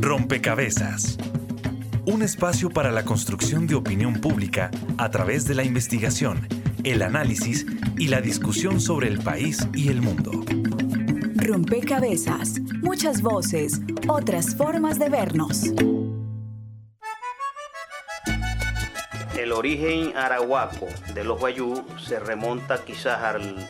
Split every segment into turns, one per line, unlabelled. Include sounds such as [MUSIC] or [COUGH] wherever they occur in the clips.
Rompecabezas. Un espacio para la construcción de opinión pública a través de la investigación, el análisis y la discusión sobre el país y el mundo.
Rompecabezas. Muchas voces, otras formas de vernos.
El origen arahuaco de los guayú se remonta quizás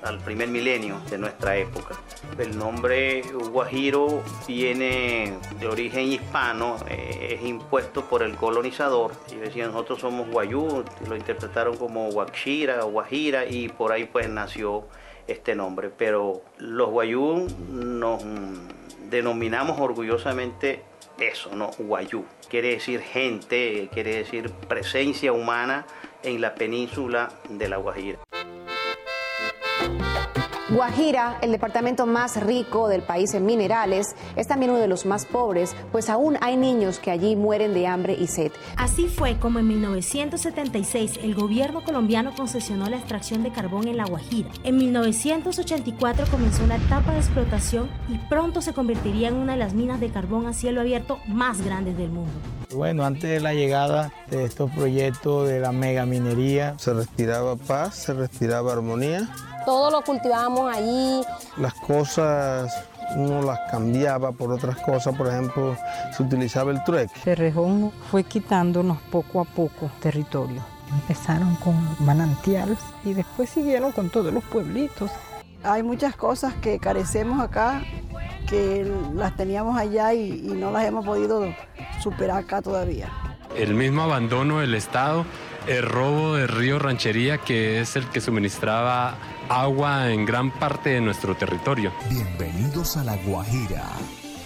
al, primer milenio de nuestra época. El nombre guajiro viene de origen hispano, eh, es impuesto por el colonizador. Y decían, nosotros somos guayú, lo interpretaron como guaxira o guajira y por ahí pues nació este nombre. Pero los guayú nos denominamos orgullosamente eso, ¿no? Guayú. Quiere decir gente, quiere decir presencia humana en la península de La Guajira.
Guajira, el departamento más rico del país en minerales, es también uno de los más pobres, pues aún hay niños que allí mueren de hambre y sed.
Así fue como en 1976 el gobierno colombiano concesionó la extracción de carbón en La Guajira. En 1984 comenzó una etapa de explotación y pronto se convertiría en una de las minas de carbón a cielo abierto más grandes del mundo.
Bueno, antes de la llegada de estos proyectos de la mega minería,
se respiraba paz, se respiraba armonía
todo lo cultivábamos allí.
Las cosas uno las cambiaba por otras cosas, por ejemplo, se utilizaba el trueque.
Cerrejón fue quitándonos poco a poco territorio. Empezaron con manantial y después siguieron con todos los pueblitos.
Hay muchas cosas que carecemos acá, que las teníamos allá y, y no las hemos podido superar acá todavía.
El mismo abandono del Estado, el robo del río Ranchería, que es el que suministraba agua en gran parte de nuestro territorio.
Bienvenidos a La Guajira,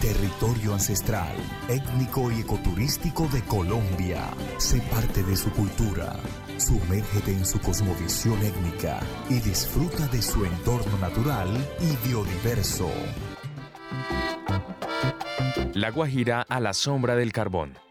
territorio ancestral, étnico y ecoturístico de Colombia. Sé parte de su cultura. Sumérgete en su cosmovisión étnica y disfruta de su entorno natural y biodiverso.
La Guajira a la sombra del carbón.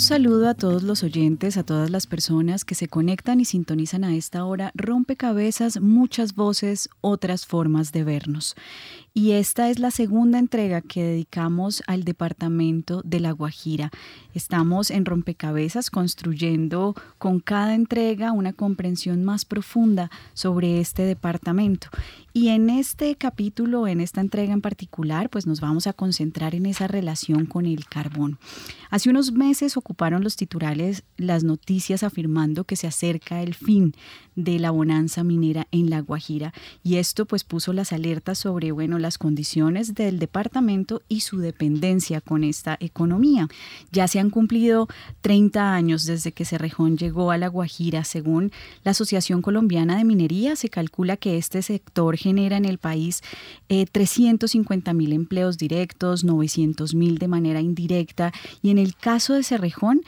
Un saludo a todos los oyentes, a todas las personas que se conectan y sintonizan a esta hora. Rompecabezas, muchas voces, otras formas de vernos. Y esta es la segunda entrega que dedicamos al departamento de La Guajira. Estamos en Rompecabezas construyendo con cada entrega una comprensión más profunda sobre este departamento. Y en este capítulo, en esta entrega en particular, pues nos vamos a concentrar en esa relación con el carbón. Hace unos meses ocuparon los titulares las noticias afirmando que se acerca el fin de la bonanza minera en La Guajira y esto pues puso las alertas sobre, bueno, las condiciones del departamento y su dependencia con esta economía. Ya se han cumplido 30 años desde que Cerrejón llegó a La Guajira. Según la Asociación Colombiana de Minería, se calcula que este sector genera en el país 350 eh, mil empleos directos, 900 mil de manera indirecta y en el caso de Cerrejón,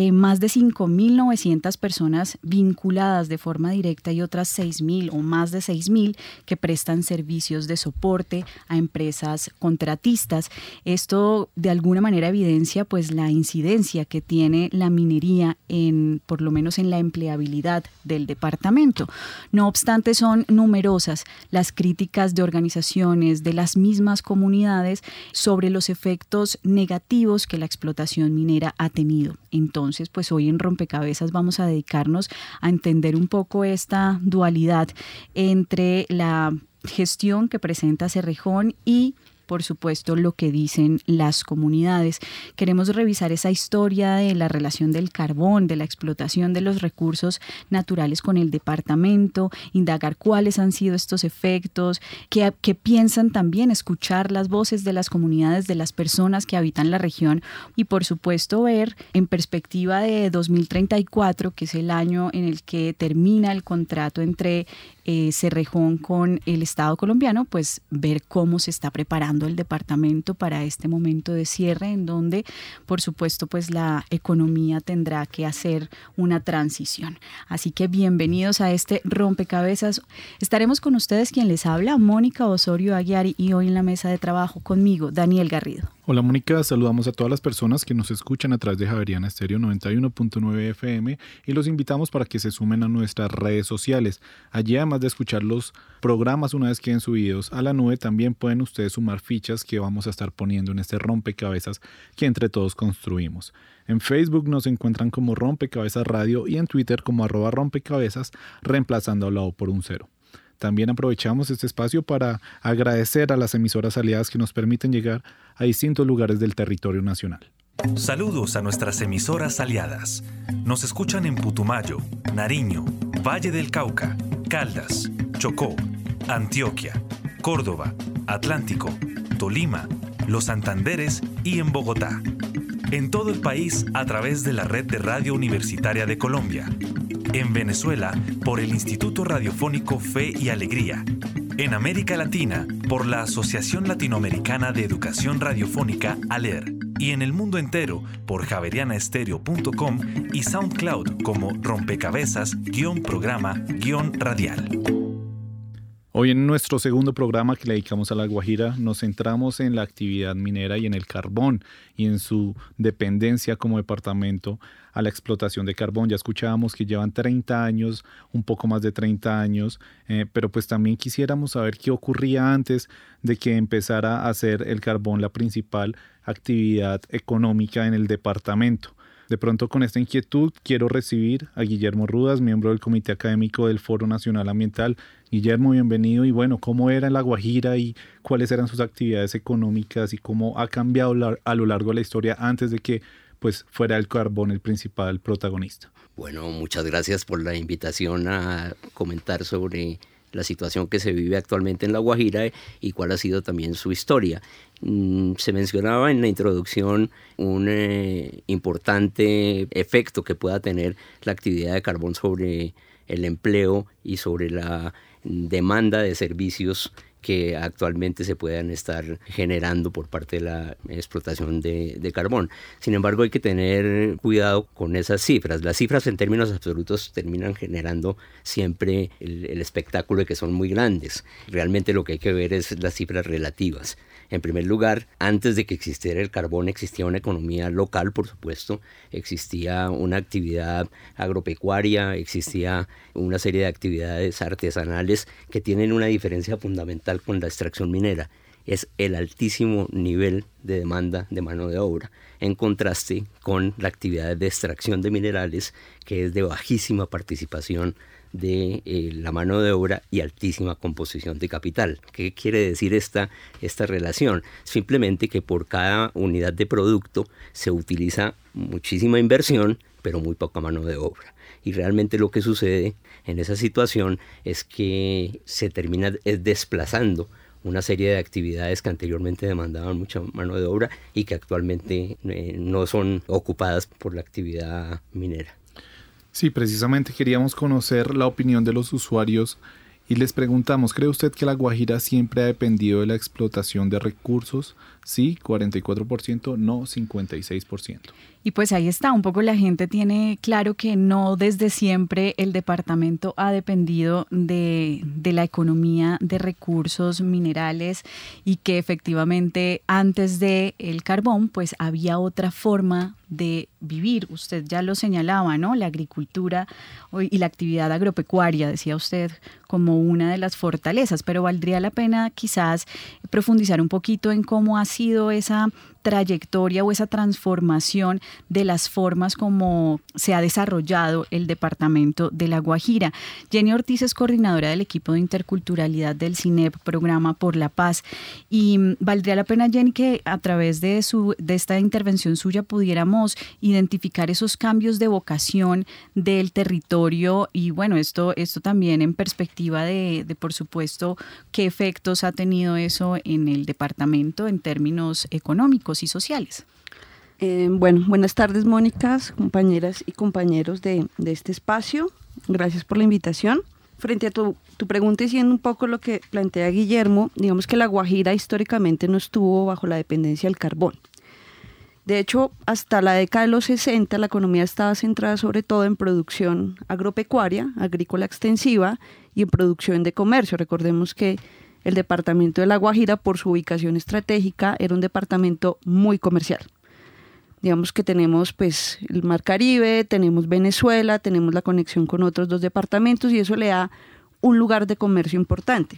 eh, más de 5.900 personas vinculadas de forma directa y otras 6.000 o más de 6.000 que prestan servicios de soporte a empresas contratistas. Esto de alguna manera evidencia pues la incidencia que tiene la minería en por lo menos en la empleabilidad del departamento. No obstante son numerosas las críticas de organizaciones de las mismas comunidades sobre los efectos negativos que la explotación minera ha tenido. Entonces, entonces, pues hoy en Rompecabezas vamos a dedicarnos a entender un poco esta dualidad entre la gestión que presenta Cerrejón y por supuesto, lo que dicen las comunidades. Queremos revisar esa historia de la relación del carbón, de la explotación de los recursos naturales con el departamento, indagar cuáles han sido estos efectos, qué, piensan también, escuchar las voces de las comunidades, de las personas que habitan la región y, por supuesto, ver en perspectiva de 2034, que es el año en el que termina el contrato entre eh, Cerrejón con el Estado colombiano, pues ver cómo se está preparando el departamento para este momento de cierre en donde, por supuesto, pues la economía tendrá que hacer una transición. Así que bienvenidos a este rompecabezas. Estaremos con ustedes quien les habla, Mónica Osorio Aguiari, y hoy en la mesa de trabajo conmigo, Daniel Garrido.
Hola Mónica, saludamos a todas las personas que nos escuchan a través de Javeriana Estéreo 91.9 FM y los invitamos para que se sumen a nuestras redes sociales. Allí además de escuchar los programas una vez queden subidos a la nube, también pueden ustedes sumar fichas que vamos a estar poniendo en este rompecabezas que entre todos construimos. En Facebook nos encuentran como Rompecabezas Radio y en Twitter como arroba rompecabezas, reemplazando al lado por un cero. También aprovechamos este espacio para agradecer a las emisoras aliadas que nos permiten llegar a distintos lugares del territorio nacional.
Saludos a nuestras emisoras aliadas. Nos escuchan en Putumayo, Nariño, Valle del Cauca, Caldas, Chocó, Antioquia, Córdoba, Atlántico, Tolima, Los Santanderes y en Bogotá. En todo el país a través de la red de Radio Universitaria de Colombia en Venezuela por el Instituto Radiofónico Fe y Alegría. En América Latina por la Asociación Latinoamericana de Educación Radiofónica ALER. Y en el mundo entero por javerianaestereo.com y SoundCloud como rompecabezas-programa-radial.
Hoy en nuestro segundo programa que le dedicamos a La Guajira nos centramos en la actividad minera y en el carbón y en su dependencia como departamento a la explotación de carbón. Ya escuchábamos que llevan 30 años, un poco más de 30 años, eh, pero pues también quisiéramos saber qué ocurría antes de que empezara a ser el carbón la principal actividad económica en el departamento. De pronto con esta inquietud quiero recibir a Guillermo Rudas, miembro del Comité Académico del Foro Nacional Ambiental. Guillermo, bienvenido y bueno, ¿cómo era en La Guajira y cuáles eran sus actividades económicas y cómo ha cambiado a lo largo de la historia antes de que pues fuera el carbón el principal protagonista?
Bueno, muchas gracias por la invitación a comentar sobre la situación que se vive actualmente en La Guajira y cuál ha sido también su historia. Mm, se mencionaba en la introducción un eh, importante efecto que pueda tener la actividad de carbón sobre el empleo y sobre la demanda de servicios que actualmente se puedan estar generando por parte de la explotación de, carbón. Sin embargo, hay que tener cuidado con esas cifras. Las cifras en términos absolutos terminan generando siempre el, el espectáculo de que son muy grandes. Realmente lo que hay que ver es las cifras relativas. En primer lugar, antes de que existiera el carbón existía una economía local, por supuesto, existía una actividad agropecuaria, existía una serie de actividades artesanales que tienen una diferencia fundamental con la extracción minera. Es el altísimo nivel de demanda de mano de obra, en contraste con la actividad de extracción de minerales, que es de bajísima participación de eh, la mano de obra y altísima composición de capital. ¿Qué quiere decir esta, esta relación? Simplemente que por cada unidad de producto se utiliza muchísima inversión, pero muy poca mano de obra. Y realmente lo que sucede en esa situación es que se termina desplazando una serie de actividades que anteriormente demandaban mucha mano de obra y que actualmente eh, no son ocupadas por la actividad minera.
Sí, precisamente queríamos conocer la opinión de los usuarios y les preguntamos, ¿cree usted que la Guajira siempre ha dependido de la explotación de recursos? Sí, 44%, no 56%.
Y pues ahí está, un poco la gente tiene claro que no desde siempre el departamento ha dependido de, de, la economía de recursos minerales y que efectivamente antes de el carbón pues había otra forma de vivir. Usted ya lo señalaba, ¿no? La agricultura y la actividad agropecuaria, decía usted, como una de las fortalezas, pero valdría la pena quizás profundizar un poquito en cómo ha sido esa trayectoria o esa transformación de las formas como se ha desarrollado el departamento de La Guajira. Jenny Ortiz es coordinadora del equipo de interculturalidad del CINEP, programa por la paz. Y mm, valdría la pena, Jenny, que a través de, su, de esta intervención suya pudiéramos identificar esos cambios de vocación del territorio y bueno, esto, esto también en perspectiva de, de por supuesto, qué efectos ha tenido eso en el departamento en términos económicos y sociales.
Eh, bueno, buenas tardes, Mónica, compañeras y compañeros de, de, este espacio. Gracias por la invitación. Frente a tu, tu pregunta y siendo un poco lo que plantea Guillermo, digamos que la Guajira históricamente no estuvo bajo la dependencia del carbón. De hecho, hasta la década de los 60 la economía estaba centrada sobre todo en producción agropecuaria, agrícola extensiva y en producción de comercio. Recordemos que el departamento de La Guajira, por su ubicación estratégica, era un departamento muy comercial. Digamos que tenemos pues el Mar Caribe, tenemos Venezuela, tenemos la conexión con otros dos departamentos y eso le da un lugar de comercio importante.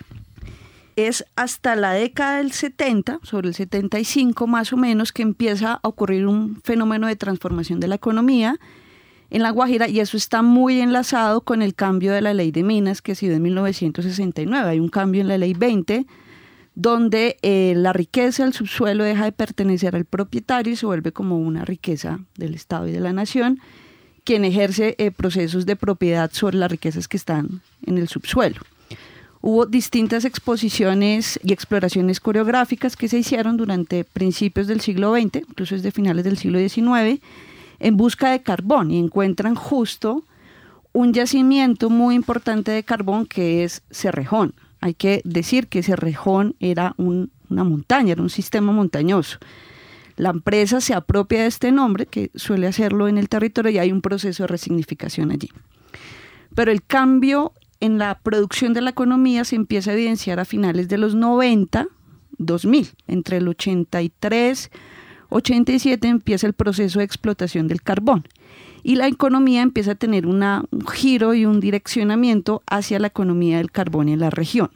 Es hasta la década del 70, sobre el 75 más o menos, que empieza a ocurrir un fenómeno de transformación de la economía en La Guajira y eso está muy enlazado con el cambio de la ley de minas que ha sido en 1969. Hay un cambio en la ley 20 donde eh, la riqueza del subsuelo deja de pertenecer al propietario y se vuelve como una riqueza del Estado y de la nación, quien ejerce eh, procesos de propiedad sobre las riquezas que están en el subsuelo. Hubo distintas exposiciones y exploraciones coreográficas que se hicieron durante principios del siglo XX, incluso desde finales del siglo XIX, en busca de carbón y encuentran justo un yacimiento muy importante de carbón que es Cerrejón. Hay que decir que Cerrejón era una montaña, era un sistema montañoso. La empresa se apropia de este nombre, que suele hacerlo en el territorio, y hay un proceso de resignificación allí. Pero el cambio en la producción de la economía se empieza a evidenciar a finales de los 90, 2000, entre el 83, 87 empieza el proceso de explotación del carbón y la economía empieza a tener un giro y un direccionamiento hacia la economía del carbón en la región.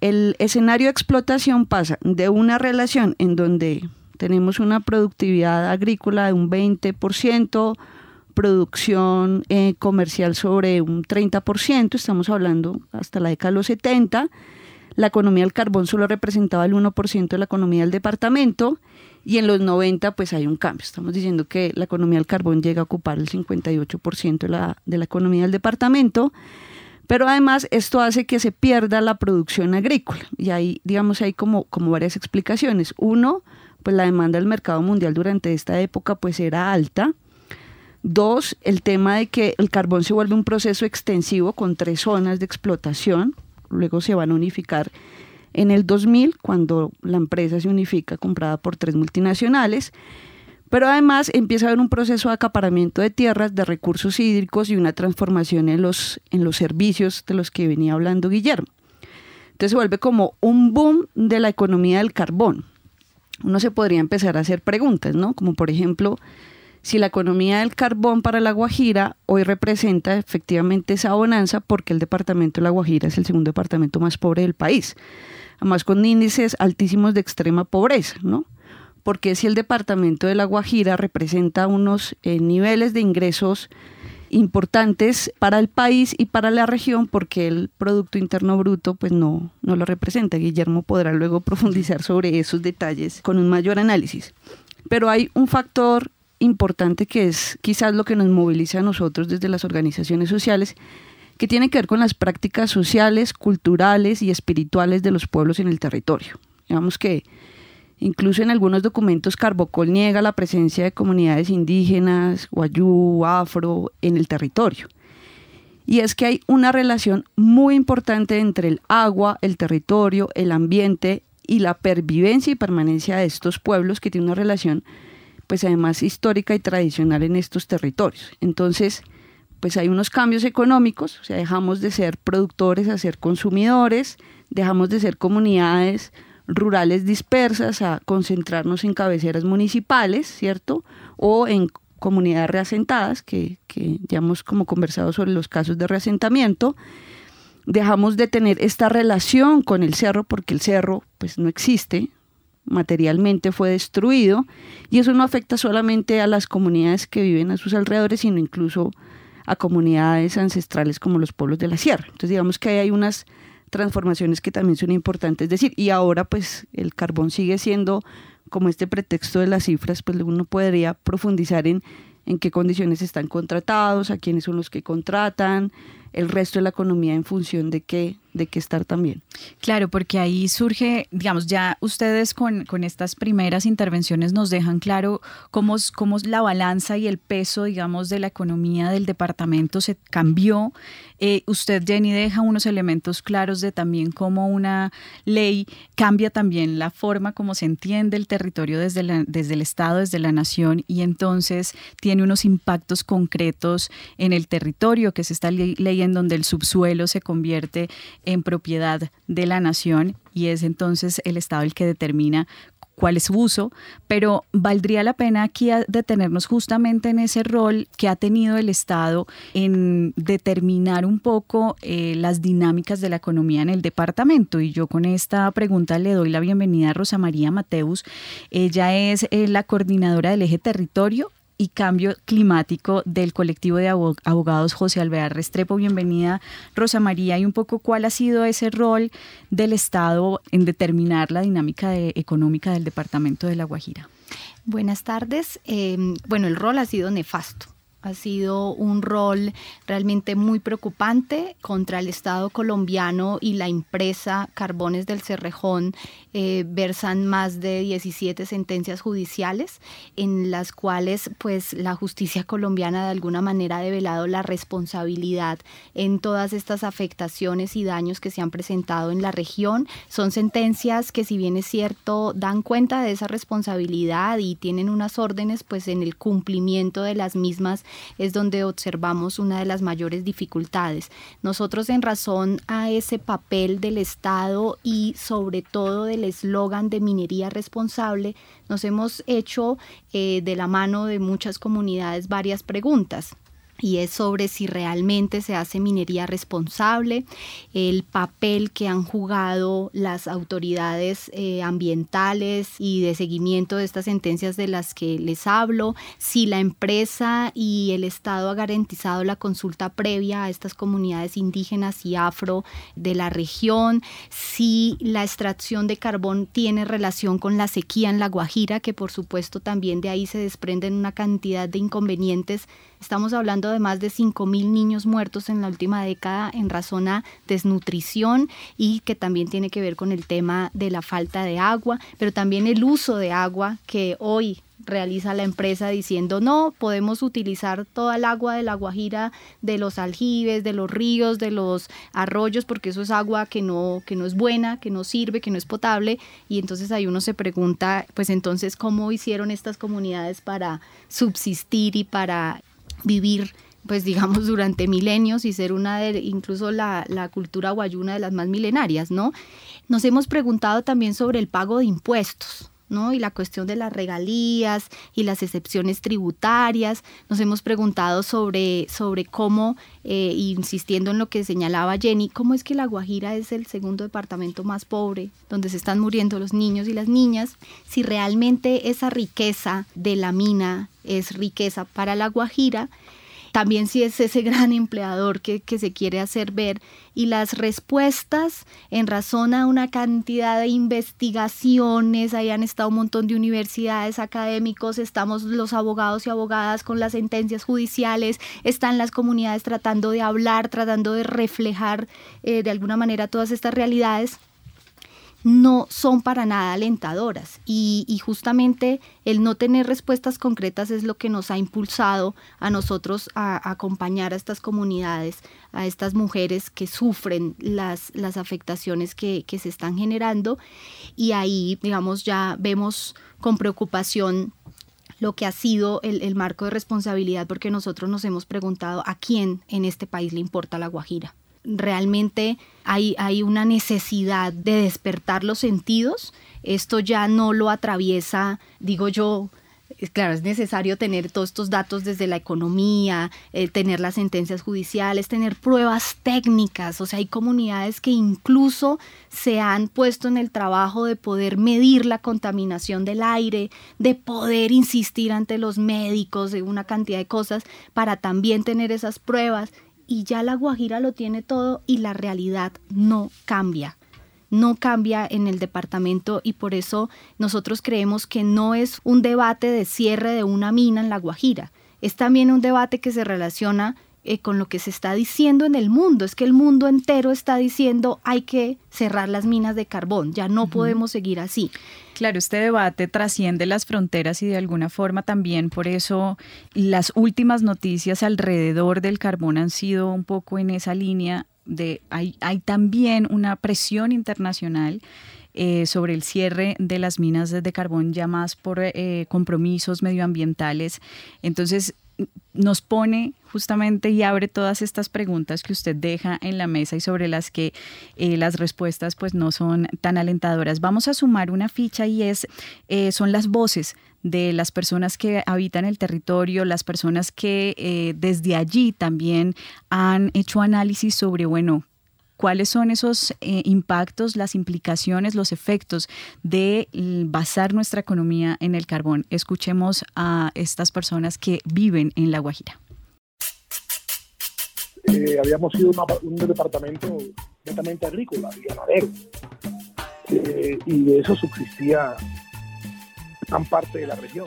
El escenario de explotación pasa de una relación en donde tenemos una productividad agrícola de un 20%, producción eh, comercial sobre un 30%, estamos hablando hasta la década de los 70, la economía del carbón solo representaba el 1% de la economía del departamento y en los 90 pues hay un cambio. Estamos diciendo que la economía del carbón llega a ocupar el 58% de la, de la economía del departamento, pero además esto hace que se pierda la producción agrícola y ahí digamos hay como, como varias explicaciones. Uno, pues la demanda del mercado mundial durante esta época pues era alta. Dos, el tema de que el carbón se vuelve un proceso extensivo con tres zonas de explotación, luego se van a unificar en el 2000, cuando la empresa se unifica comprada por tres multinacionales, pero además empieza a haber un proceso de acaparamiento de tierras, de recursos hídricos y una transformación en los, en los servicios de los que venía hablando Guillermo. Entonces se vuelve como un boom de la economía del carbón. Uno se podría empezar a hacer preguntas, ¿no? Como por ejemplo, si la economía del carbón para La Guajira hoy representa efectivamente esa bonanza porque el departamento de La Guajira es el segundo departamento más pobre del país, además con índices altísimos de extrema pobreza, ¿no? Porque si el departamento de La Guajira representa unos eh, niveles de ingresos importantes para el país y para la región porque el Producto Interno Bruto pues no, no lo representa. Guillermo podrá luego [LAUGHS] profundizar sobre esos detalles con un mayor análisis. Pero hay un factor importante que es quizás lo que nos moviliza a nosotros desde las organizaciones sociales, que tiene que ver con las prácticas sociales, culturales y espirituales de los pueblos en el territorio. Digamos que incluso en algunos documentos Carbocol niega la presencia de comunidades indígenas, guayú, afro en el territorio. Y es que hay una relación muy importante entre el agua, el territorio, el ambiente y la pervivencia y permanencia de estos pueblos que tiene una relación pues además histórica y tradicional en estos territorios. Entonces, pues hay unos cambios económicos, o sea, dejamos de ser productores a ser consumidores, dejamos de ser comunidades rurales dispersas a concentrarnos en cabeceras municipales, ¿cierto? O en comunidades reasentadas, que, que ya hemos como conversado sobre los casos de reasentamiento, dejamos de tener esta relación con el cerro porque el cerro pues no existe, materialmente fue destruido y eso no afecta solamente a las comunidades que viven a sus alrededores, sino incluso a comunidades ancestrales como los pueblos de la sierra. Entonces digamos que hay unas transformaciones que también son importantes decir y ahora pues el carbón sigue siendo como este pretexto de las cifras, pues uno podría profundizar en en qué condiciones están contratados, a quiénes son los que contratan, el resto de la economía en función de qué, de qué estar también.
Claro, porque ahí surge, digamos, ya ustedes con, con estas primeras intervenciones nos dejan claro cómo, cómo la balanza y el peso, digamos, de la economía del departamento se cambió. Eh, usted, Jenny, deja unos elementos claros de también cómo una ley cambia también la forma como se entiende el territorio desde, la, desde el Estado, desde la nación, y entonces tiene unos impactos concretos en el territorio que se está leyendo en donde el subsuelo se convierte en propiedad de la nación y es entonces el Estado el que determina cuál es su uso, pero valdría la pena aquí detenernos justamente en ese rol que ha tenido el Estado en determinar un poco eh, las dinámicas de la economía en el departamento. Y yo con esta pregunta le doy la bienvenida a Rosa María Mateus. Ella es eh, la coordinadora del eje territorio y Cambio Climático del colectivo de abogados José Alvear Restrepo. Bienvenida, Rosa María, y un poco cuál ha sido ese rol del Estado en determinar la dinámica económica del departamento de La Guajira.
Buenas tardes. Em, bueno, el rol ha sido nefasto ha sido un rol realmente muy preocupante contra el Estado colombiano y la empresa Carbones del Cerrejón. Eh, versan más de 17 sentencias judiciales en las cuales pues la justicia colombiana de alguna manera ha develado la responsabilidad en todas estas afectaciones y daños que se han presentado en la región. Son sentencias que si bien es cierto dan cuenta de esa responsabilidad y tienen unas órdenes pues en el cumplimiento de las mismas es donde observamos una de las mayores dificultades. Nosotros en razón a ese papel del Estado y sobre todo del eslogan de minería responsable, nos hemos hecho eh, de la mano de muchas comunidades varias preguntas y es sobre si realmente se hace minería responsable, el papel que han jugado las autoridades eh, ambientales y de seguimiento de estas sentencias de las que les hablo, si la empresa y el Estado ha garantizado la consulta previa a estas comunidades indígenas y afro de la región, si la extracción de carbón tiene relación con la sequía en La Guajira, que por supuesto también de ahí se desprenden una cantidad de inconvenientes Estamos hablando de más de 5.000 niños muertos en la última década en razón a desnutrición y que también tiene que ver con el tema de la falta de agua, pero también el uso de agua que hoy realiza la empresa diciendo no, podemos utilizar toda el agua de la Guajira, de los aljibes, de los ríos, de los arroyos, porque eso es agua que no, que no es buena, que no sirve, que no es potable. Y entonces ahí uno se pregunta, pues entonces, ¿cómo hicieron estas comunidades para subsistir y para vivir pues digamos durante milenios y ser una de incluso la, cultura guayuna de las más milenarias, ¿no? Nos hemos preguntado también sobre el pago de impuestos. ¿no? y la cuestión de las regalías y las excepciones tributarias. Nos hemos preguntado sobre, sobre cómo, eh, insistiendo en lo que señalaba Jenny, cómo es que La Guajira es el segundo departamento más pobre, donde se están muriendo los niños y las niñas, si realmente esa riqueza de la mina es riqueza para La Guajira también si es ese gran empleador que, se quiere hacer ver y las respuestas en razón a una cantidad de investigaciones, ahí han estado un montón de universidades académicos, estamos los abogados y abogadas con las sentencias judiciales, están las comunidades tratando de hablar, tratando de reflejar eh, de alguna manera todas estas realidades no son para nada alentadoras. Y, justamente el no tener respuestas concretas es lo que nos ha impulsado a nosotros a, acompañar a estas comunidades, a estas mujeres que sufren las, las afectaciones que, se están generando. Y ahí, digamos, ya vemos con preocupación lo que ha sido el, el, marco de responsabilidad, porque nosotros nos hemos preguntado a quién en este país le importa la Guajira realmente hay, hay una necesidad de despertar los sentidos. Esto ya no lo atraviesa, digo yo, claro, es necesario tener todos estos datos desde la economía, eh, tener las sentencias judiciales, tener pruebas técnicas. O sea, hay comunidades que incluso se han puesto en el trabajo de poder medir la contaminación del aire, de poder insistir ante los médicos de una cantidad de cosas para también tener esas pruebas y ya la Guajira lo tiene todo y la realidad no cambia. No cambia en el departamento y por eso nosotros creemos que no es un debate de cierre de una mina en la Guajira, es también un debate que se relaciona eh, con lo que se está diciendo en el mundo. Es que el mundo entero está diciendo hay que cerrar las minas de carbón, ya no podemos seguir así.
Claro, este debate trasciende las fronteras y de alguna forma también por eso las últimas noticias alrededor del carbón han sido un poco en esa línea de hay, también una presión internacional eh, sobre el cierre de las minas de carbón ya más por eh, compromisos medioambientales. Entonces, nos pone justamente y abre todas estas preguntas que usted deja en la mesa y sobre las que eh, las respuestas pues no son tan alentadoras. Vamos a sumar una ficha y es eh, son las voces de las personas que habitan el territorio, las personas que eh, desde allí también han hecho análisis sobre, bueno, cuáles son esos impactos, las implicaciones, los efectos de basar nuestra economía en el carbón. Escuchemos a estas personas que viven en La Guajira.
Eh, habíamos sido un departamento netamente agrícola y ganadero, eh, y de eso subsistía gran parte de la región.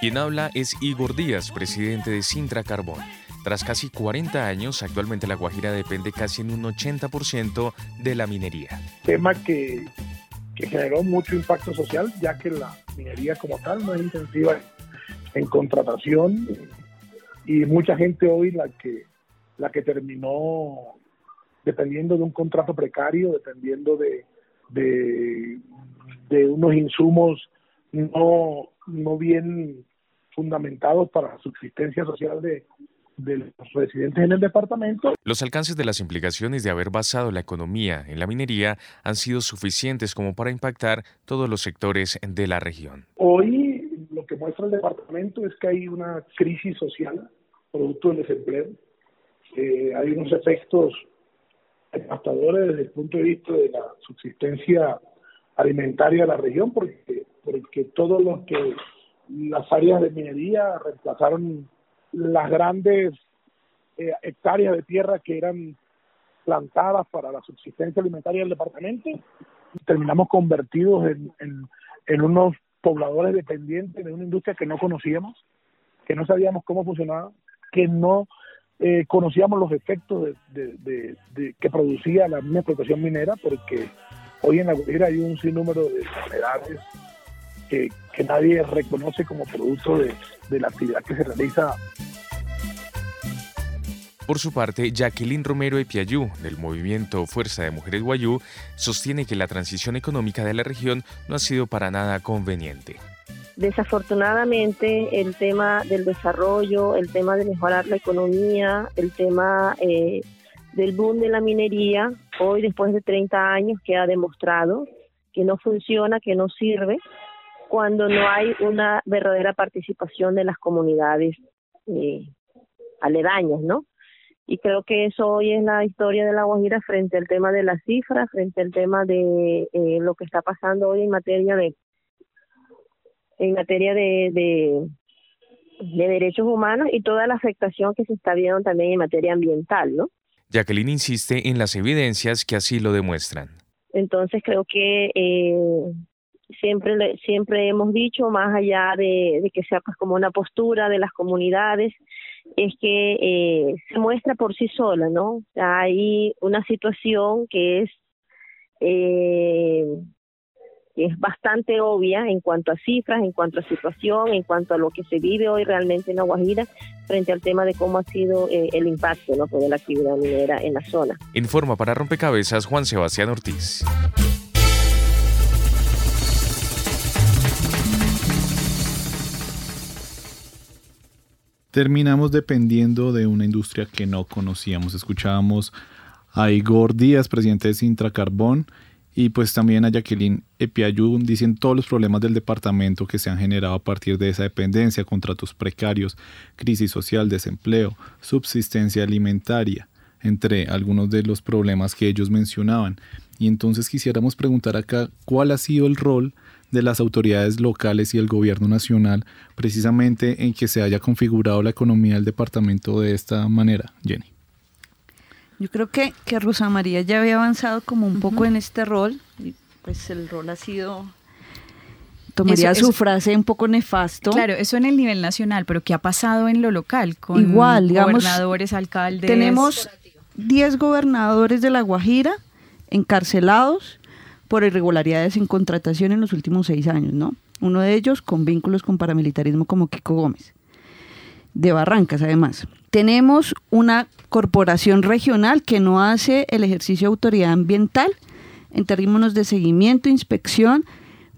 Quien habla es Igor Díaz, presidente de Sintra Carbón. Tras casi 40 años, actualmente La Guajira depende casi en un 80% de la minería.
Tema que, generó mucho impacto social, ya que la minería como tal no es intensiva en contratación y mucha gente hoy la que, la que terminó dependiendo de un contrato precario, dependiendo de, de, unos insumos no, no bien fundamentados para la subsistencia social de, de los residentes en el departamento.
Los alcances de las implicaciones de haber basado la economía en la minería han sido suficientes como para impactar todos los sectores de la región.
Hoy lo que muestra el departamento es que hay una crisis social producto del desempleo. Eh, hay unos efectos devastadores desde el punto de vista de la subsistencia alimentaria de la región porque, porque todos los que las áreas de minería reemplazaron las grandes eh, hectáreas de tierra que eran plantadas para la subsistencia alimentaria del departamento, terminamos convertidos en, en, unos pobladores dependientes de una industria que no conocíamos, que no sabíamos cómo funcionaba, que no eh, conocíamos los efectos de, que producía la misma explotación minera, porque hoy en la guerra hay un sinnúmero de enfermedades que, nadie reconoce como producto de, de la actividad que se realiza
por su parte, Jacqueline Romero Epiayú, del movimiento Fuerza de Mujeres Guayú, sostiene que la transición económica de la región no ha sido para nada conveniente.
Desafortunadamente, el tema del desarrollo, el tema de mejorar la economía, el tema eh, del boom de la minería, hoy después de 30 años que ha demostrado que no funciona, que no sirve, cuando no hay una verdadera participación de las comunidades eh, aledañas, ¿no? Y creo que eso hoy es la historia de la Guajira frente al tema de las cifras, frente al tema de eh, lo que está pasando hoy en materia de en materia de, de, de derechos humanos y toda la afectación que se está viendo también en materia ambiental, ¿no?
Jacqueline insiste en las evidencias que así lo demuestran.
Entonces creo que eh, siempre siempre hemos dicho más allá de, de que sea pues como una postura de las comunidades es que eh, se muestra por sí sola, ¿no? Hay una situación que es eh, es bastante obvia en cuanto a cifras, en cuanto a situación, en cuanto a lo que se vive hoy realmente en La Guajira frente al tema de cómo ha sido eh, el impacto ¿no? de la actividad minera en la zona.
Informa para Rompecabezas Juan Sebastián Ortiz.
terminamos dependiendo de una industria que no conocíamos. Escuchábamos a Igor Díaz, presidente de Sintra Carbón, y pues también a Jacqueline Epiayú, dicen todos los problemas del departamento que se han generado a partir de esa dependencia, contratos precarios, crisis social, desempleo, subsistencia alimentaria, entre algunos de los problemas que ellos mencionaban. Y entonces quisiéramos preguntar acá cuál ha sido el rol de las autoridades locales y el gobierno nacional precisamente en que se haya configurado la economía del departamento de esta manera, Jenny?
Yo creo que, que Rosa María ya había avanzado como un poco en este rol, y pues el rol ha sido tomaría su frase un poco nefasto.
Claro, eso en el nivel nacional, pero ¿qué ha pasado en lo local con Igual, gobernadores, alcaldes?
Tenemos 10 gobernadores de La Guajira encarcelados por irregularidades en contratación en los últimos seis años, ¿no? Uno de ellos con vínculos con paramilitarismo como Kiko Gómez, de Barrancas además. Tenemos una corporación regional que no hace el ejercicio de autoridad ambiental en términos de seguimiento, inspección,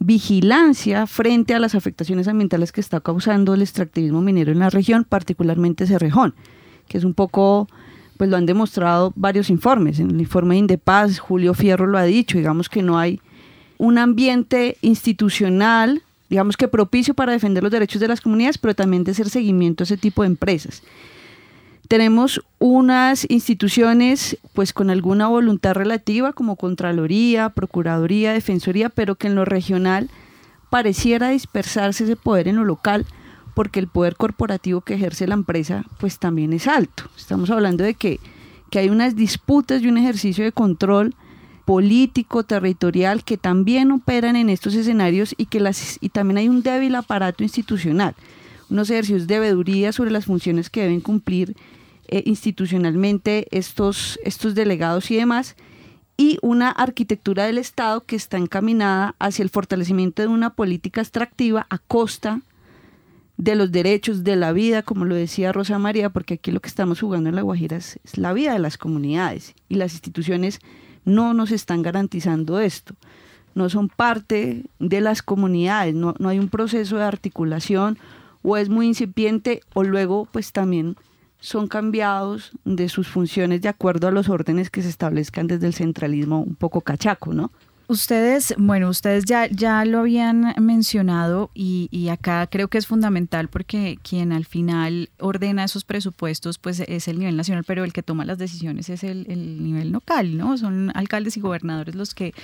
vigilancia frente a las afectaciones ambientales que está causando el extractivismo minero en la región, particularmente Cerrejón, que es un poco, pues lo han demostrado varios informes. En el informe de Indepaz, Julio Fierro lo ha dicho, digamos que no hay un ambiente institucional, digamos que propicio para defender los derechos de las comunidades, pero también de hacer seguimiento a ese tipo de empresas. Tenemos unas instituciones pues con alguna voluntad relativa como Contraloría, Procuraduría, Defensoría, pero que en lo regional pareciera dispersarse ese poder en lo local porque el poder corporativo que ejerce la empresa pues también es alto. Estamos hablando de que, que hay unas disputas y un ejercicio de control político, territorial, que también operan en estos escenarios y que las, y también hay un débil aparato institucional, unos ejercicios de veeduría sobre las funciones que deben cumplir eh, institucionalmente estos, estos delegados y demás, y una arquitectura del Estado que está encaminada hacia el fortalecimiento de una política extractiva a costa de los derechos de la vida, como lo decía Rosa María, porque aquí lo que estamos jugando en La Guajira es, la vida de las comunidades y las instituciones no nos están garantizando esto. No son parte de las comunidades, no, hay un proceso de articulación o es muy incipiente o luego pues también son cambiados de sus funciones de acuerdo a los órdenes que se establezcan desde el centralismo un poco cachaco, ¿no?
Ustedes, bueno, ustedes ya, ya lo habían mencionado y, y, acá creo que es fundamental porque quien al final ordena esos presupuestos pues es el nivel nacional, pero el que toma las decisiones es el, el nivel local, ¿no? Son alcaldes y gobernadores los que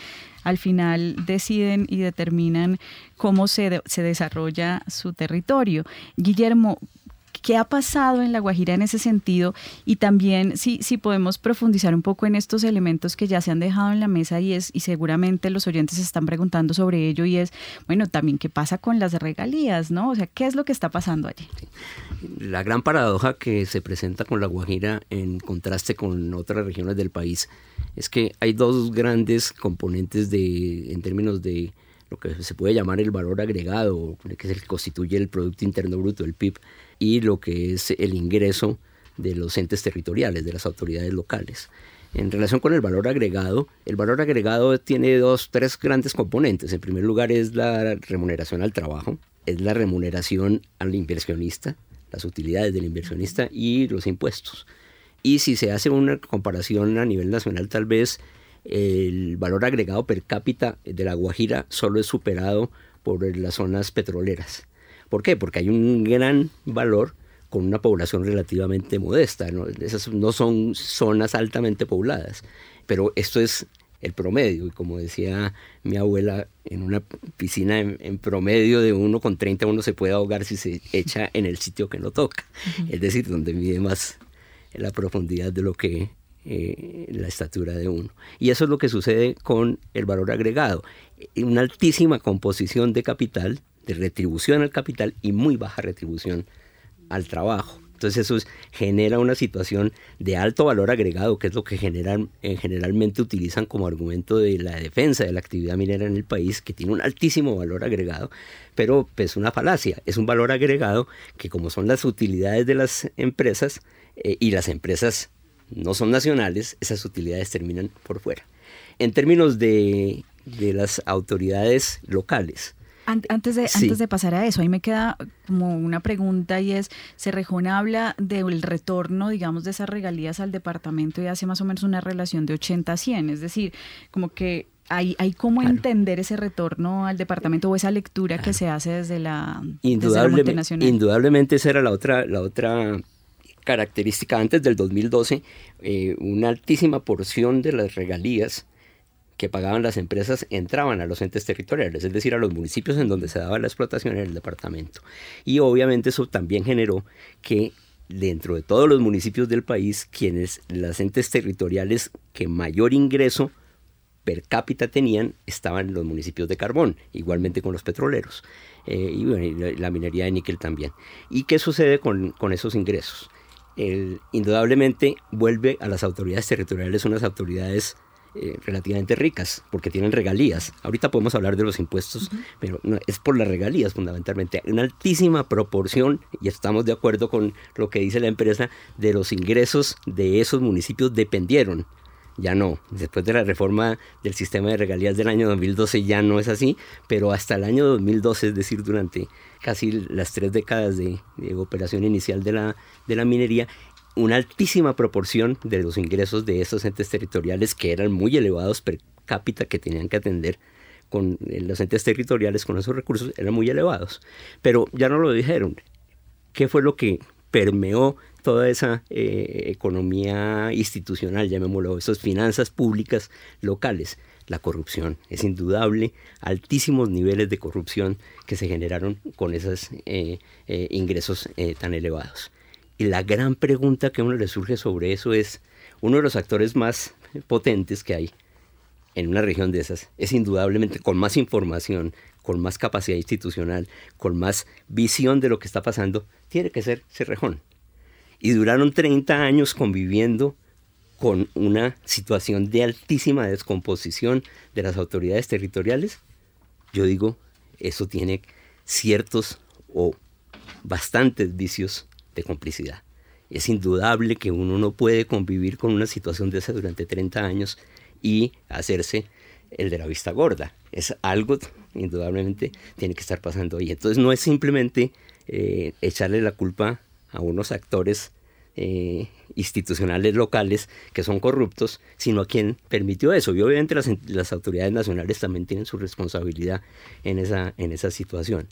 al final deciden y determinan cómo se, se desarrolla su territorio. Guillermo, ¿Qué ha pasado en La Guajira en ese sentido? Y también si, si podemos profundizar un poco en estos elementos que ya se han dejado en la mesa y, es, y seguramente los oyentes se están preguntando sobre ello y es, bueno, también qué pasa con las regalías, ¿no? O sea, ¿qué es lo que está pasando allí?
La gran paradoja que se presenta con La Guajira en contraste con otras regiones del país es que hay dos grandes componentes de, en términos de lo que se puede llamar el valor agregado, que es el que constituye el Producto Interno Bruto, el PIB, y lo que es el ingreso de los entes territoriales, de las autoridades locales. En relación con el valor agregado, el valor agregado tiene dos, tres grandes componentes. En primer lugar es la remuneración al trabajo, es la remuneración al inversionista, las utilidades del inversionista y los impuestos. Y si se hace una comparación a nivel nacional, tal vez el valor agregado per cápita de la Guajira solo es superado por las zonas petroleras. ¿Por qué? Porque hay un gran valor con una población relativamente modesta. ¿no? Esas no son zonas altamente pobladas, pero esto es el promedio. Y como decía mi abuela, en una piscina en, promedio de uno con 30 uno se puede ahogar si se echa [LAUGHS] en el sitio que no toca. Es decir, donde mide más la profundidad de lo que eh, la estatura de uno. Y eso es lo que sucede con el valor agregado. Una altísima composición de capital de retribución al capital y muy baja retribución al trabajo. Entonces eso genera una situación de alto valor agregado, que es lo que eh, generalmente utilizan como argumento de la defensa de la actividad minera en el país, que tiene un altísimo valor agregado, pero es pues, una falacia, es un valor agregado que como son las utilidades de las empresas eh, y las empresas no son nacionales, esas utilidades terminan por fuera. En términos de las autoridades locales,
antes de, antes de pasar a eso, ahí me queda como una pregunta y es, Cerrejón habla del retorno, digamos, de esas regalías al departamento y hace más o menos una relación de 80 a 100, es decir, como que hay, hay cómo entender ese retorno al departamento o esa lectura que se hace desde la,
Indudablemente, Indudablemente esa era la otra, la otra característica antes del 2012, eh, una altísima porción de las regalías que pagaban las empresas entraban a los entes territoriales, es decir, a los municipios en donde se daba la explotación en el departamento. Y obviamente eso también generó que dentro de todos los municipios del país, quienes las entes territoriales que mayor ingreso per cápita tenían estaban los municipios de carbón, igualmente con los petroleros eh, y, la minería de níquel también. ¿Y qué sucede con, esos ingresos? indudablemente vuelve a las autoridades territoriales unas autoridades eh, relativamente ricas, porque tienen regalías. Ahorita podemos hablar de los impuestos, pero no, es por las regalías fundamentalmente. Una altísima proporción, y estamos de acuerdo con lo que dice la empresa, de los ingresos de esos municipios dependieron ya no. Después de la reforma del sistema de regalías del año 2012 ya no es así, pero hasta el año 2012, es decir, durante casi las tres décadas de, operación inicial de la, de la minería, una altísima proporción de los ingresos de esos entes territoriales que eran muy elevados per cápita que tenían que atender con eh, los entes territoriales con esos recursos eran muy elevados. Pero ya no lo dijeron. ¿Qué fue lo que permeó toda esa eh, economía institucional, llamémoslo, esas finanzas públicas locales. La corrupción es indudable, altísimos niveles de corrupción que se generaron con esos eh, ingresos tan elevados. Y la gran pregunta que a uno le surge sobre eso es, uno de los actores más potentes que hay en una región de esas es indudablemente con más información, con más capacidad institucional, con más visión de lo que está pasando, tiene que ser Cerrejón. Y duraron 30 años conviviendo con una situación de altísima descomposición de las autoridades territoriales, yo digo, eso tiene ciertos o bastantes vicios de complicidad. Es indudable que uno no puede convivir con una situación de esa durante 30 años y hacerse el de la vista gorda. Es algo, indudablemente, tiene que estar pasando ahí. Entonces no es simplemente eh, echarle la culpa a unos actores eh, institucionales locales que son corruptos, sino a quien permitió eso. Y obviamente las, autoridades nacionales también tienen su responsabilidad en esa, en esa situación.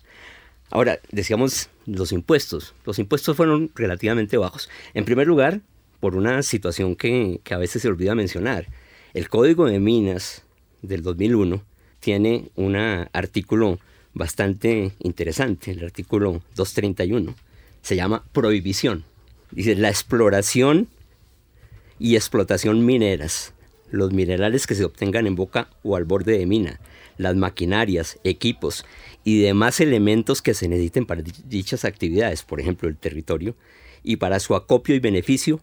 Ahora, decíamos los impuestos. Los impuestos fueron relativamente bajos. En primer lugar, por una situación que, a veces se olvida mencionar. El Código de Minas del 2001 tiene un artículo bastante interesante, el artículo 231 se llama prohibición. Dice, la exploración y explotación mineras, los minerales que se obtengan en boca o al borde de mina, las maquinarias, equipos y demás elementos que se necesiten para dichas actividades, por ejemplo el territorio, y para su acopio y beneficio,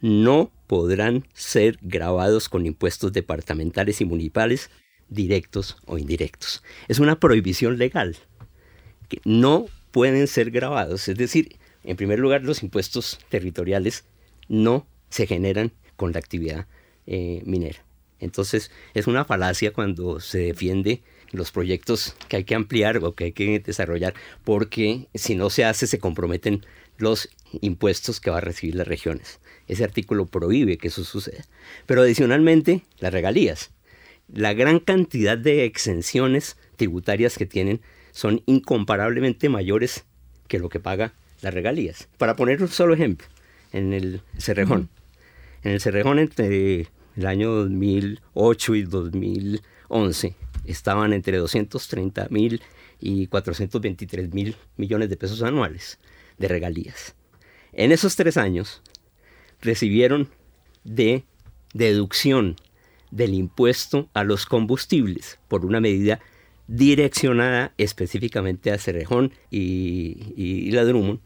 no podrán ser grabados con impuestos departamentales y municipales directos o indirectos. Es una prohibición legal. Que no pueden ser grabados. Es decir, en primer lugar, los impuestos territoriales no se generan con la actividad eh, minera. Entonces, es una falacia cuando se defiende los proyectos que hay que ampliar o que hay que desarrollar, porque si no se hace, se comprometen los impuestos que va a recibir las regiones. Ese artículo prohíbe que eso suceda. Pero adicionalmente, las regalías. La gran cantidad de exenciones tributarias que tienen son incomparablemente mayores que lo que paga las regalías. Para poner un solo ejemplo, en el Cerrejón. En el Cerrejón entre el año 2008 y 2011 estaban entre 230 mil y 423 mil millones de pesos anuales de regalías. En esos tres años recibieron de deducción del impuesto a los combustibles por una medida direccionada específicamente a Cerrejón y, y, la Drummond,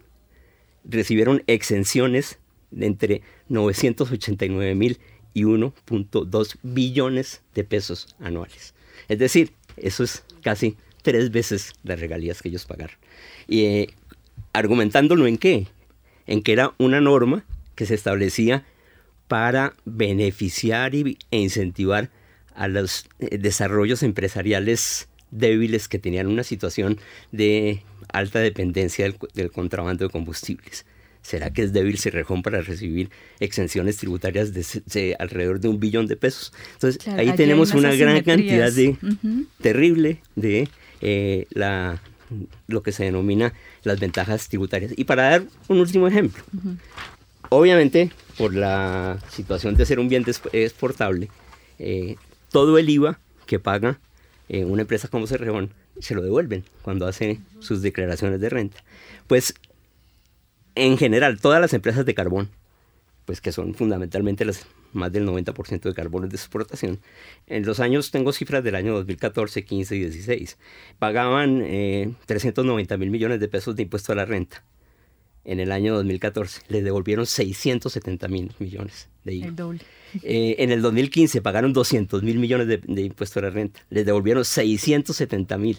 recibieron exenciones de entre 989 mil 1.2 billones de pesos anuales. Es decir, eso es casi tres veces las regalías que ellos pagaron. Y eh, argumentándolo en qué? En que era una norma que se establecía para beneficiar y, e incentivar a los eh, desarrollos empresariales débiles que tenían una situación de alta dependencia del, contrabando de combustibles. ¿Será que es débil Cerrejón para recibir exenciones tributarias de, alrededor de un billón de pesos? Entonces, ahí tenemos una gran cantidad de terrible de eh, la, lo que se denomina las ventajas tributarias. Y para dar un último ejemplo, obviamente, por la situación de ser un bien exportable, eh, todo el IVA que paga eh, una empresa como Cerrejón se lo devuelven cuando hace sus declaraciones de renta. Pues en general, todas las empresas de carbón, pues que son fundamentalmente las más del 90% de carbón de exportación, en los años, tengo cifras del año 2014, 15 y 16, pagaban 390 eh, mil millones de pesos de impuesto a la renta. En el año 2014 les devolvieron 670 mil millones de IVA. El doble. Eh, en el 2015 pagaron 200 mil millones de, de impuesto a la renta. Les devolvieron 670 mil.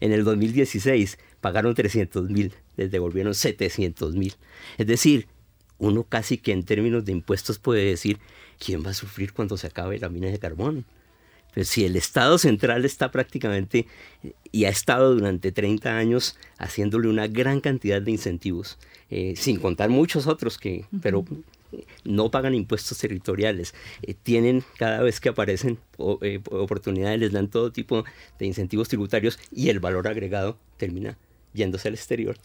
En el 2016 pagaron 300 mil. Les devolvieron 700 mil. Es decir, uno casi que en términos de impuestos puede decir, ¿quién va a sufrir cuando se acabe la mina de carbón? Pues si el Estado central está prácticamente y ha estado durante 30 años haciéndole una gran cantidad de incentivos, eh, sin contar muchos otros que, pero no pagan impuestos territoriales, eh, tienen cada vez que aparecen eh, oportunidades, les dan todo tipo de incentivos tributarios y el valor agregado termina yéndose al exterior.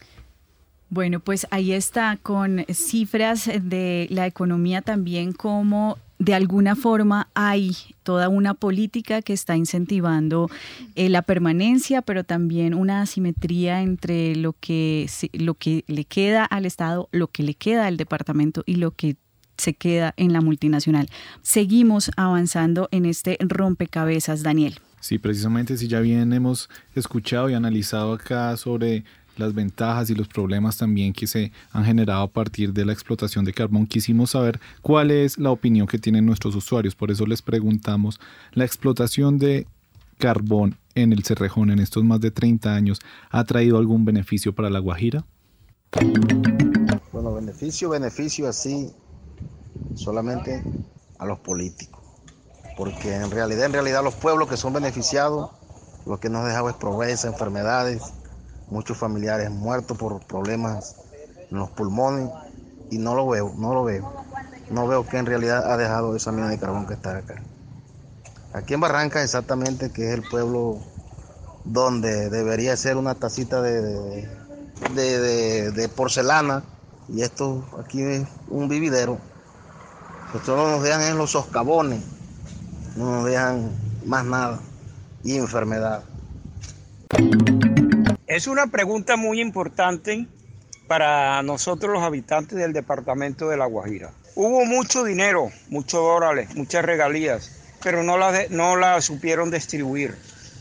Bueno, pues ahí está con cifras de la economía también como de alguna forma hay toda una política que está incentivando eh, la permanencia, pero también una asimetría entre lo que, lo que le queda al Estado, lo que le queda al departamento y lo que se queda en la multinacional. Seguimos avanzando en este rompecabezas, Daniel.
Sí, precisamente si ya bien hemos escuchado y analizado acá sobre las ventajas y los problemas también que se han generado a partir de la explotación de carbón, quisimos saber cuál es la opinión que tienen nuestros usuarios. Por eso les preguntamos, ¿la explotación de carbón en el Cerrejón en estos más de 30 años ha traído algún beneficio para la Guajira?
Bueno, beneficio, beneficio así solamente a los políticos. Porque en realidad, en realidad los pueblos que son beneficiados, lo que nos ha dejado es pobreza, enfermedades, muchos familiares muertos por problemas en los pulmones y no lo veo, no lo veo. No veo que en realidad ha dejado esa mina de carbón que está acá. Aquí en Barranca exactamente, que es el pueblo donde debería ser una tacita de, de, porcelana y esto aquí es un vividero. Nosotros nos dejan en los soscabones, no nos dejan más nada y enfermedad.
Es una pregunta muy importante para nosotros los habitantes del departamento de La Guajira. Hubo mucho dinero, muchos dólares, muchas regalías, pero no la, no supieron distribuir.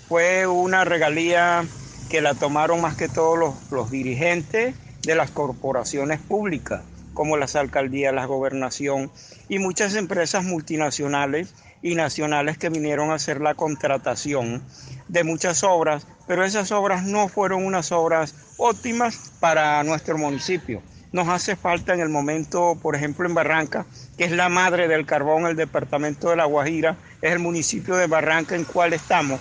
Fue una regalía que la tomaron más que todos los, los dirigentes de las corporaciones públicas, como las alcaldías, la gobernación y muchas empresas multinacionales y nacionales que vinieron a hacer la contratación de muchas obras, pero esas obras no fueron unas obras óptimas para nuestro municipio. Nos hace falta en el momento, por ejemplo, en Barranca, que es la madre del carbón, el departamento de La Guajira, es el municipio de Barranca en cual estamos.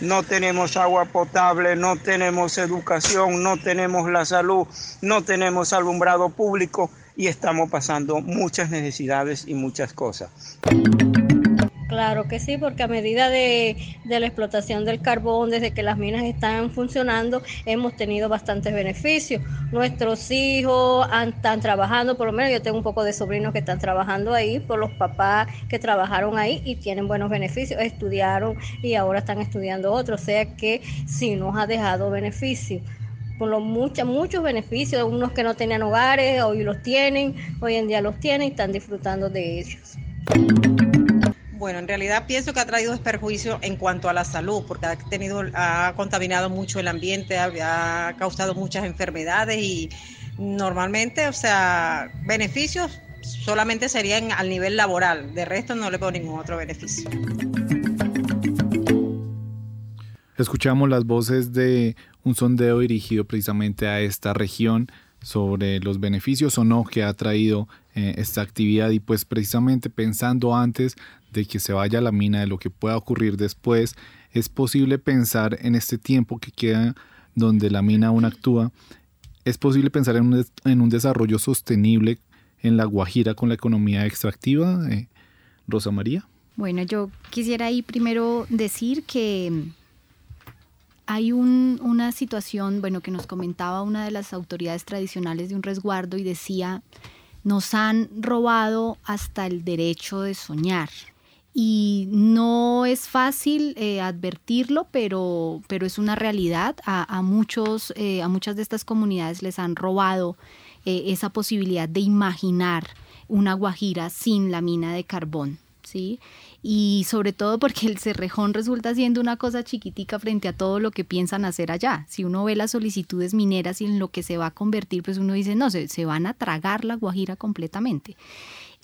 No tenemos agua potable, no tenemos educación, no tenemos la salud, no tenemos alumbrado público y estamos pasando muchas necesidades y muchas cosas.
Claro que sí, porque a medida de, la explotación del carbón, desde que las minas están funcionando, hemos tenido bastantes beneficios. Nuestros hijos están trabajando, por lo menos yo tengo un poco de sobrinos que están trabajando ahí, por los papás que trabajaron ahí y tienen buenos beneficios, estudiaron y ahora están estudiando otros, o sea que sí nos ha dejado beneficios por lo muchos, muchos beneficios, unos que no tenían hogares, hoy los tienen, hoy en día los tienen y están disfrutando de ellos.
Bueno, en realidad pienso que ha traído perjuicio en cuanto a la salud, porque ha tenido, ha contaminado mucho el ambiente, ha, causado muchas enfermedades y normalmente, o sea, beneficios solamente serían al nivel laboral, de resto no le pongo ningún otro beneficio.
Escuchamos las voces de un sondeo dirigido precisamente a esta región sobre los beneficios o no que ha traído eh, esta actividad y pues precisamente pensando antes de que se vaya a la mina, de lo que pueda ocurrir después, es posible pensar en este tiempo que queda donde la mina aún actúa, es posible pensar en un, en un desarrollo sostenible en la Guajira con la economía extractiva, eh, Rosa María.
Bueno, yo quisiera ahí primero decir que hay una situación, bueno, que nos comentaba una de las autoridades tradicionales de un resguardo y decía, nos han robado hasta el derecho de soñar y no es fácil eh, advertirlo, pero, pero es una realidad. A, muchos, eh, a muchas de estas comunidades les han robado eh, esa posibilidad de imaginar una guajira sin la mina de carbón. ¿sí? Y sobre todo porque el cerrejón resulta siendo una cosa chiquitica frente a todo lo que piensan hacer allá. Si uno ve las solicitudes mineras y en lo que se va a convertir, pues uno dice, no, se, se van a tragar la guajira completamente.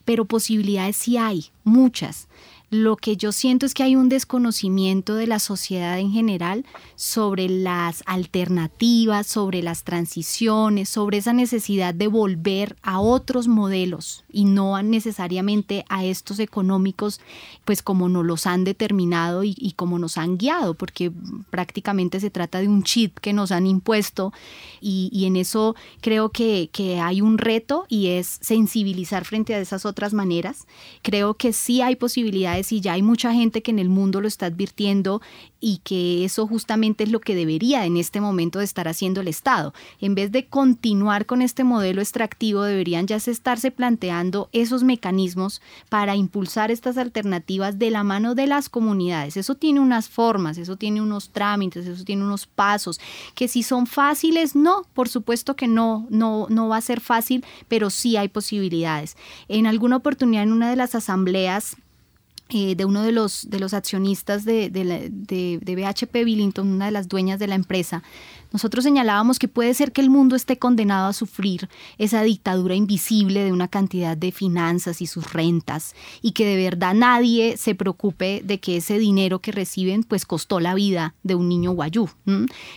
Pero posibilidades sí hay, muchas. Lo que yo siento es que hay un desconocimiento de la sociedad en general sobre las alternativas, sobre las transiciones, sobre esa necesidad de volver a otros modelos y no necesariamente a estos económicos, pues como nos los han determinado y, como nos han guiado, porque prácticamente se trata de un chip que nos han impuesto y, en eso creo que, que hay un reto y es sensibilizar frente a esas otras maneras. Creo que sí hay posibilidades y ya hay mucha gente que en el mundo lo está advirtiendo y que eso justamente es lo que debería en este momento de estar haciendo el Estado. En vez de continuar con este modelo extractivo, deberían ya estarse planteando esos mecanismos para impulsar estas alternativas de la mano de las comunidades. Eso tiene unas formas, eso tiene unos trámites, eso tiene unos pasos, que si son fáciles, no, por supuesto que no, no, no va a ser fácil, pero sí hay posibilidades. En alguna oportunidad en una de las asambleas eh, de uno de los, de los accionistas de, de, de, BHP Billington, una de las dueñas de la empresa, nosotros señalábamos que puede ser que el mundo esté condenado a sufrir esa dictadura invisible de una cantidad de finanzas y sus rentas y que de verdad nadie se preocupe de que ese dinero que reciben pues costó la vida de un niño guayú.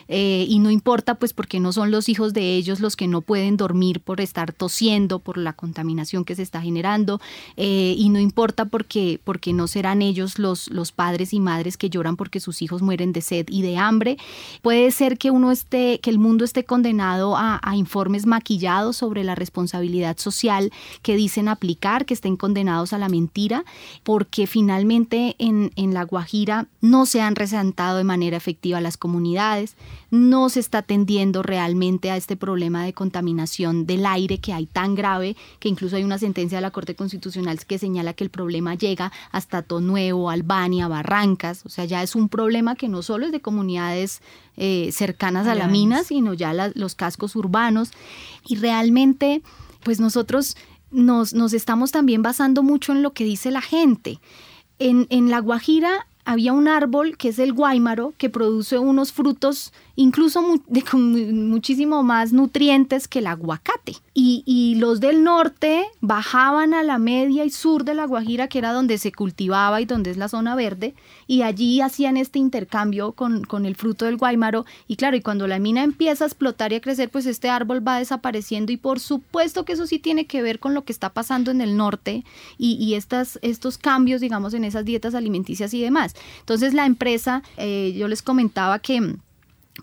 Eh, y no importa pues porque no son los hijos de ellos los que no pueden dormir por estar tosiendo, por la contaminación que se está generando eh, y no importa porque, porque no serán ellos los, los padres y madres que lloran porque sus hijos mueren de sed y de hambre. Puede ser que uno esté que el mundo esté condenado a, informes maquillados sobre la responsabilidad social que dicen aplicar, que estén condenados a la mentira, porque finalmente en, en La Guajira no se han resentado de manera efectiva las comunidades, no se está atendiendo realmente a este problema de contaminación del aire que hay tan grave que incluso hay una sentencia de la Corte Constitucional que señala que el problema llega hasta Tonuevo, Albania, Barrancas, o sea, ya es un problema que no solo es de comunidades eh, cercanas a la mina, sino ya los cascos urbanos. Y realmente, pues nosotros nos, nos, estamos también basando mucho en lo que dice la gente. En, en La Guajira había un árbol que es el guaymaro que produce unos frutos incluso de, con muchísimo más nutrientes que el aguacate. Y, los del norte bajaban a la media y sur de la Guajira, que era donde se cultivaba y donde es la zona verde, y allí hacían este intercambio con, con el fruto del guaymaro. Y claro, y cuando la mina empieza a explotar y a crecer, pues este árbol va desapareciendo. Y por supuesto que eso sí tiene que ver con lo que está pasando en el norte y, estas, estos cambios, digamos, en esas dietas alimenticias y demás. Entonces la empresa, eh, yo les comentaba que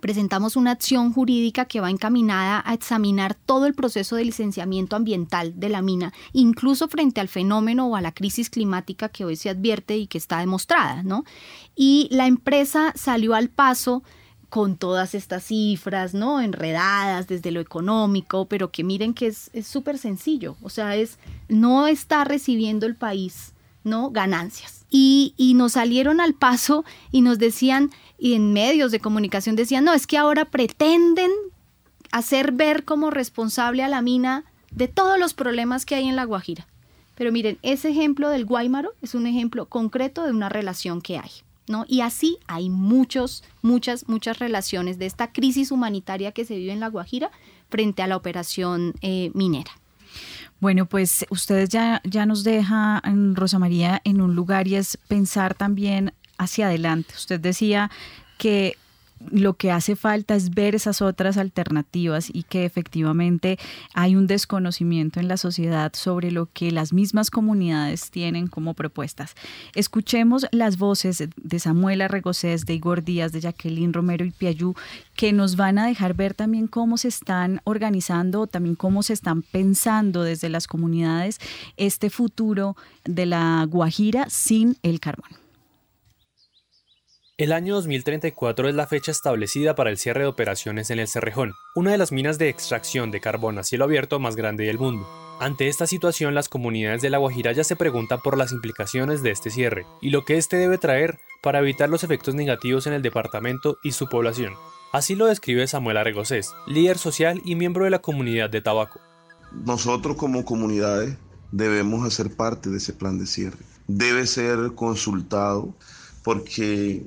presentamos una acción jurídica que va encaminada a examinar todo el proceso de licenciamiento ambiental de la mina, incluso frente al fenómeno o a la crisis climática que hoy se advierte y que está demostrada, ¿no? Y la empresa salió al paso con todas estas cifras, ¿no? Enredadas desde lo económico, pero que miren que es súper sencillo, o sea, es, no está recibiendo el país, ¿no? Ganancias. Y, y nos salieron al paso y nos decían, y en medios de comunicación decían, no, es que ahora pretenden hacer ver como responsable a la mina de todos los problemas que hay en La Guajira. Pero miren, ese ejemplo del Guaymaro es un ejemplo concreto de una relación que hay. ¿No? Y así hay muchos, muchas, muchas relaciones de esta crisis humanitaria que se vive en La Guajira frente a la operación eh, minera.
Bueno, pues ustedes ya, ya nos deja, Rosa María, en un lugar y es pensar también hacia adelante. Usted decía que lo que hace falta es ver esas otras alternativas y que efectivamente hay un desconocimiento en la sociedad sobre lo que las mismas comunidades tienen como propuestas. Escuchemos las voces de Samuel Arregocés, de Igor Díaz, de Jacqueline Romero y Piayú, que nos van a dejar ver también cómo se están organizando, también cómo se están pensando desde las comunidades este futuro de la Guajira sin el carbón.
El año 2034 es la fecha establecida para el cierre de operaciones en el Cerrejón, una de las minas de extracción de carbón a cielo abierto más grande del mundo. Ante esta situación, las comunidades de La Guajira ya se preguntan por las implicaciones de este cierre y lo que este debe traer para evitar los efectos negativos en el departamento y su población. Así lo describe Samuel Arregocés, líder social y miembro de la comunidad de Tabaco.
Nosotros como comunidades debemos hacer parte de ese plan de cierre. Debe ser consultado porque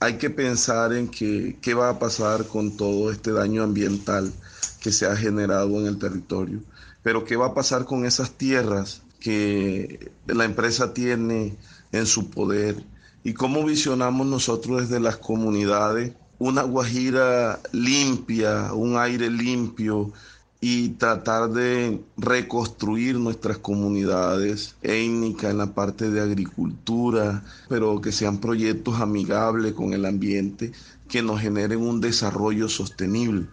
hay que pensar en qué va a pasar con todo este daño ambiental que se ha generado en el territorio, pero qué va a pasar con esas tierras que la empresa tiene en su poder y cómo visionamos nosotros desde las comunidades una Guajira limpia, un aire limpio y tratar de reconstruir nuestras comunidades étnicas en la parte de agricultura, pero que sean proyectos amigables con el ambiente, que nos generen un desarrollo sostenible.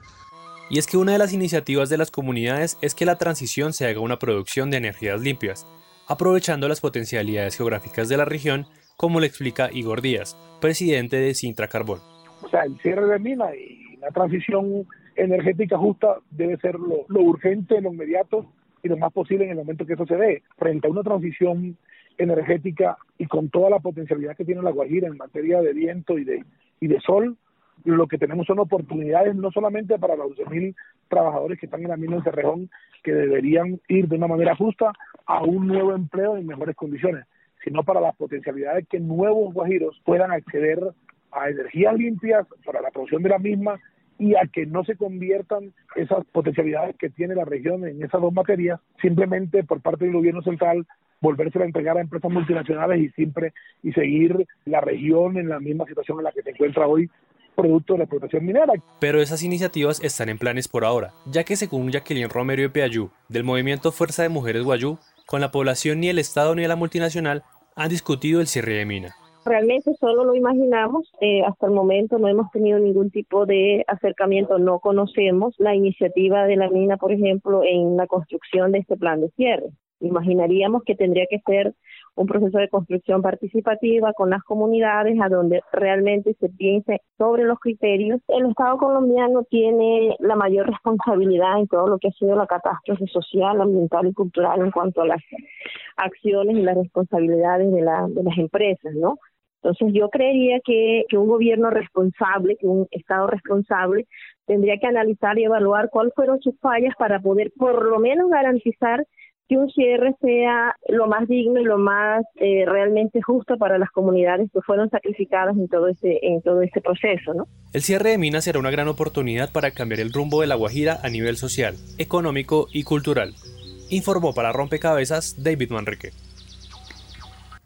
Y es que una de las iniciativas de las comunidades es que la transición se haga una producción de energías limpias, aprovechando las potencialidades geográficas de la región, como le explica Igor Díaz, presidente de Sintra Carbón.
O sea, el cierre de minas y la transición energética justa debe ser lo, urgente, lo inmediato y lo más posible en el momento que eso se dé. Frente a una transición energética y con toda la potencialidad que tiene la Guajira en materia de viento y de, y de sol, lo que tenemos son oportunidades no solamente para los 12.000 trabajadores que están en la mina de Cerrejón, que deberían ir de una manera justa a un nuevo empleo en mejores condiciones, sino para las potencialidades que nuevos guajiros puedan acceder a energías limpias para la producción de la misma y a que no se conviertan esas potencialidades que tiene la región en esas dos materias, simplemente por parte del gobierno central volverse a entregar a empresas multinacionales y siempre y seguir la región en la misma situación en la que se encuentra hoy producto de la explotación minera.
Pero esas iniciativas están en planes por ahora, ya que según Jacqueline Romero y Peayú, del movimiento Fuerza de Mujeres Guayú, con la población ni el Estado ni la multinacional han discutido el cierre de mina.
Realmente solo lo imaginamos, eh, hasta el momento no hemos tenido ningún tipo de acercamiento, no conocemos la iniciativa de la mina, por ejemplo, en la construcción de este plan de cierre. Imaginaríamos que tendría que ser un proceso de construcción participativa con las comunidades a donde realmente se piense sobre los criterios. El Estado colombiano tiene la mayor responsabilidad en todo lo que ha sido la catástrofe social, ambiental y cultural en cuanto a las acciones y las responsabilidades de, la, de las empresas, ¿no? Entonces yo creería que, un gobierno responsable, que un Estado responsable, tendría que analizar y evaluar cuáles fueron sus fallas para poder por lo menos garantizar que un cierre sea lo más digno y lo más eh, realmente justo para las comunidades que fueron sacrificadas en todo este en todo este proceso, ¿no?
El cierre de minas será una gran oportunidad para cambiar el rumbo de la Guajira a nivel social, económico y cultural. Informó para Rompecabezas David Manrique.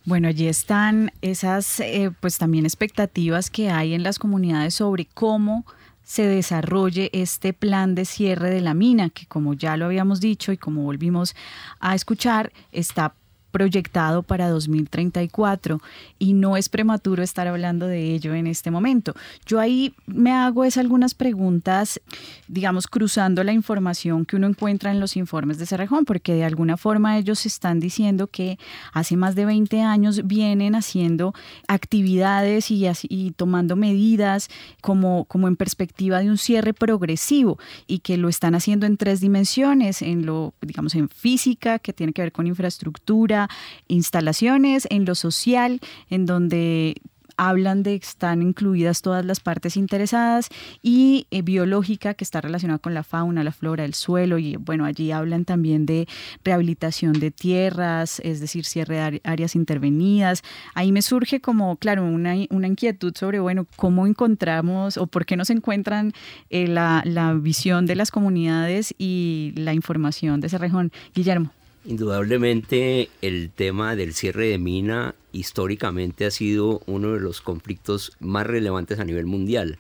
Bueno, allí están esas eh, pues también expectativas que hay en las comunidades sobre cómo se desarrolle este plan de cierre de la mina, que como ya lo habíamos dicho y como volvimos a escuchar, está proyectado para 2034 y no es prematuro estar hablando de ello en este momento. Yo ahí me hago es algunas preguntas, digamos, cruzando la información que uno encuentra en los informes de Cerrejón, porque de alguna forma ellos están diciendo que hace más de 20 años vienen haciendo actividades y, y tomando medidas como, como en perspectiva de un cierre progresivo y que lo están haciendo en tres dimensiones, en lo, digamos, en física, que tiene que ver con infraestructura, instalaciones, en lo social, en donde hablan de que están incluidas todas las partes interesadas y eh, biológica que está relacionada con la fauna, la flora, el suelo y bueno, allí hablan también de rehabilitación de tierras, es decir, cierre de áreas intervenidas. Ahí me surge como, claro, una, una inquietud sobre, bueno, cómo encontramos o por qué no se encuentran eh, la, la visión de las comunidades y la información de ese región. Guillermo.
Indudablemente el tema del cierre de mina históricamente ha sido uno de los conflictos más relevantes a nivel mundial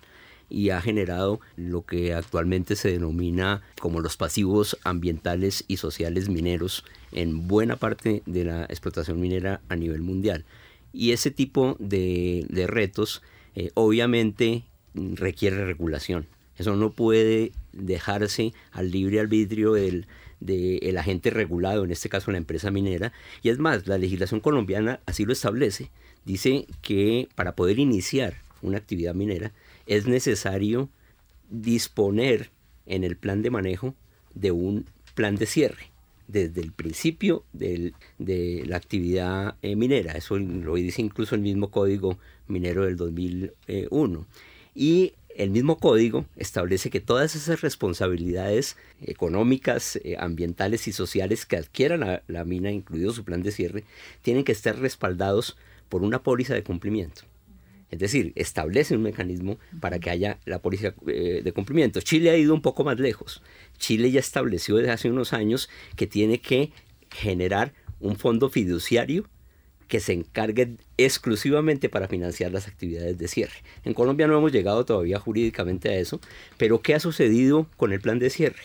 y ha generado lo que actualmente se denomina como los pasivos ambientales y sociales mineros en buena parte de la explotación minera a nivel mundial. Y ese tipo de, retos eh, obviamente requiere regulación. Eso no puede dejarse al libre arbitrio del, del agente regulado, en este caso la empresa minera. Y es más, la legislación colombiana así lo establece. Dice que para poder iniciar una actividad minera es necesario disponer en el plan de manejo de un plan de cierre desde el principio de la actividad eh, minera. Eso lo dice incluso el mismo código minero del 2001. Y el mismo código establece que todas esas responsabilidades económicas, eh, ambientales y sociales que adquiera la, mina, incluido su plan de cierre, tienen que estar respaldados por una póliza de cumplimiento. Es decir, establece un mecanismo para que haya la póliza eh, de cumplimiento. Chile ha ido un poco más lejos. Chile ya estableció desde hace unos años que tiene que generar un fondo fiduciario que se encargue exclusivamente para financiar las actividades de cierre. En Colombia no hemos llegado todavía jurídicamente a eso, pero ¿qué ha sucedido con el plan de cierre?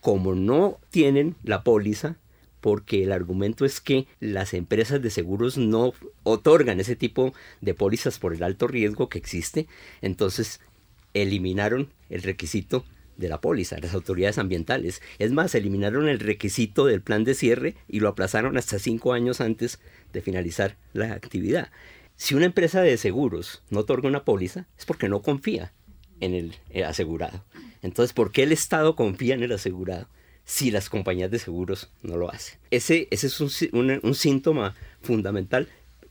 Como no tienen la póliza, porque el argumento es que las empresas de seguros no otorgan ese tipo de pólizas por el alto riesgo que existe, entonces eliminaron el requisito de la póliza, las autoridades ambientales. Es más, eliminaron el requisito del plan de cierre y lo aplazaron hasta cinco años antes de finalizar la actividad. Si una empresa de seguros no otorga una póliza, es porque no confía en el, asegurado. Entonces, ¿por qué el Estado confía en el asegurado si las compañías de seguros no lo hacen? Ese, ese es un, síntoma fundamental.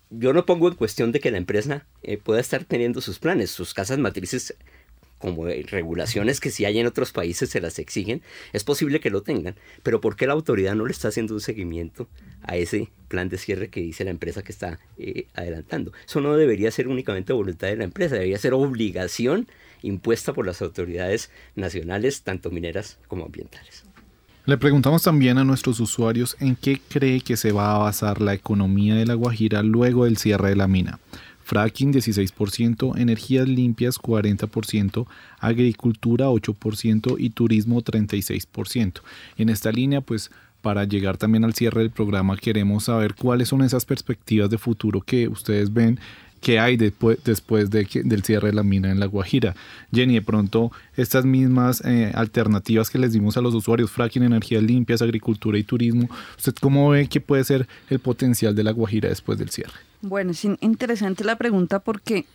Yo no pongo en cuestión de que la empresa eh, pueda estar teniendo sus planes, sus casas matrices como regulaciones que si hay en otros países se las exigen, es posible que lo tengan, pero ¿por qué la autoridad no le está haciendo un seguimiento a ese plan de cierre que dice la empresa que está eh, adelantando? Eso no debería ser únicamente voluntad de la empresa, debería ser obligación impuesta por las autoridades nacionales, tanto mineras como ambientales.
Le preguntamos también a nuestros usuarios en qué cree que se va a basar la economía de La Guajira luego del cierre de la mina fracking 16%, energías limpias 40%, agricultura 8% y turismo 36%. En esta línea, pues para llegar también al cierre del programa queremos saber cuáles son esas perspectivas de futuro que ustedes ven que hay después, después de del cierre de la mina en La Guajira. Jenny, de pronto estas mismas eh, alternativas que les dimos a los usuarios, fracking, energías limpias, agricultura y turismo, ¿usted cómo ve que puede ser el potencial de La Guajira después del cierre?
Bueno, es interesante la pregunta porque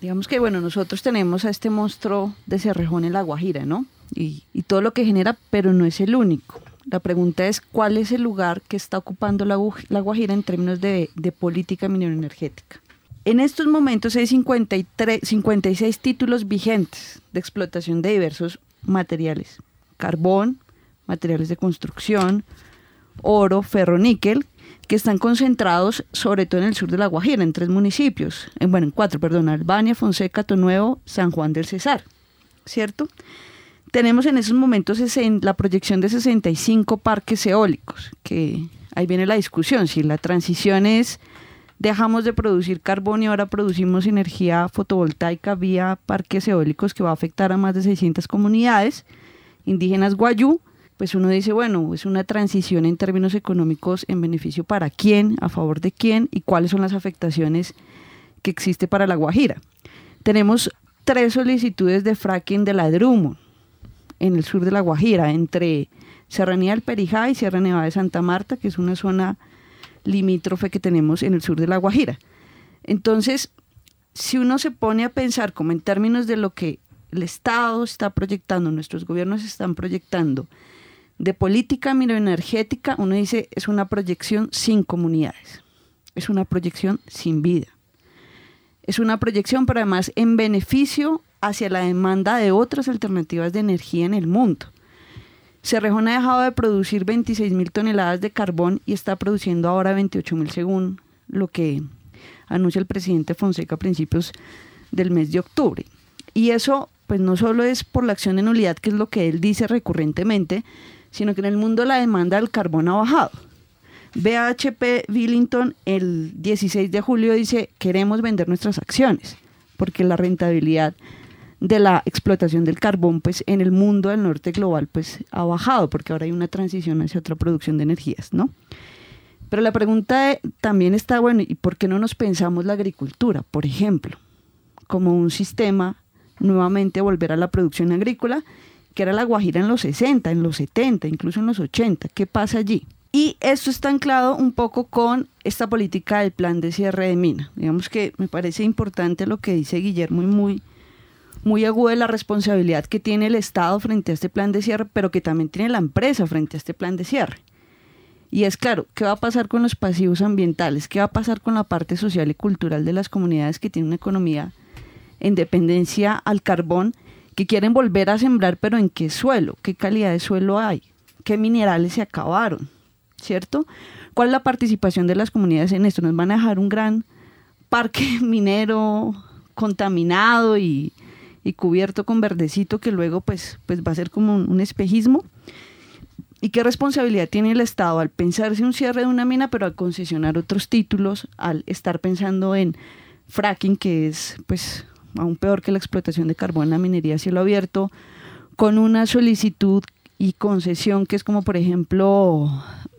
digamos que bueno, nosotros tenemos a este monstruo de Cerrejón en La Guajira, ¿no? Y, todo lo que genera, pero no es el único. La pregunta es cuál es el lugar que está ocupando la, Guajira en términos de, de política minero energética. En estos momentos hay 53, 56 títulos vigentes de explotación de diversos materiales. Carbón, materiales de construcción, oro, ferro, níquel, que están concentrados sobre todo en el sur de La Guajira, en tres municipios, en, bueno, en cuatro, perdón, Albania, Fonseca, Tonuevo, San Juan del Cesar, ¿cierto? Tenemos en esos momentos la proyección de 65 parques eólicos, que ahí viene la discusión, si la transición es dejamos de producir carbón y ahora producimos energía fotovoltaica vía parques eólicos que va a afectar a más de 600 comunidades indígenas guayú, pues uno dice, bueno, es una transición en términos económicos en beneficio para quién, a favor de quién y cuáles son las afectaciones que existe para la Guajira. Tenemos tres solicitudes de fracking de ladrumo en el sur de la Guajira, entre Serranía del Perijá y Sierra Nevada de Santa Marta, que es una zona limítrofe que tenemos en el sur de La Guajira. Entonces, si uno se pone a pensar como en términos de lo que el Estado está proyectando, nuestros gobiernos están proyectando, de política mineroenergética, uno dice, es una proyección sin comunidades, es una proyección sin vida, es una proyección, pero además en beneficio hacia la demanda de otras alternativas de energía en el mundo. Cerrejón ha dejado de producir 26 mil toneladas de carbón y está produciendo ahora 28 mil según lo que anuncia el presidente Fonseca a principios del mes de octubre. Y eso pues no solo es por la acción de nulidad, que es lo que él dice recurrentemente, sino que en el mundo la demanda del carbón ha bajado. BHP Billington el 16 de julio dice, queremos vender nuestras acciones, porque la rentabilidad de la explotación del carbón pues en el mundo del norte global pues ha bajado porque ahora hay una transición hacia otra producción de energías, ¿no? Pero la pregunta también está, bueno, ¿y por qué no nos pensamos la agricultura, por ejemplo, como un sistema nuevamente volver a la producción agrícola, que era la Guajira en los 60, en los 70, incluso en los 80? ¿Qué pasa allí? Y esto está anclado un poco con esta política del plan de cierre de mina. Digamos que me parece importante lo que dice Guillermo y muy muy aguda la responsabilidad que tiene el Estado frente a este plan de cierre, pero que también tiene la empresa frente a este plan de cierre. Y es claro, ¿qué va a pasar con los pasivos ambientales? ¿Qué va a pasar con la parte social y cultural de las comunidades que tienen una economía en dependencia al carbón, que quieren volver a sembrar, pero en qué suelo? ¿Qué calidad de suelo hay? ¿Qué minerales se acabaron? ¿Cierto? ¿Cuál es la participación de las comunidades en esto? ¿Nos van a dejar un gran parque [LAUGHS] minero contaminado y, y cubierto con verdecito que luego pues, pues va a ser como un, espejismo. ¿Y qué responsabilidad tiene el Estado al pensarse un cierre de una mina, pero al concesionar otros títulos, al estar pensando en fracking, que es pues aún peor que la explotación de carbón en la minería a cielo abierto, con una solicitud y concesión que es como por ejemplo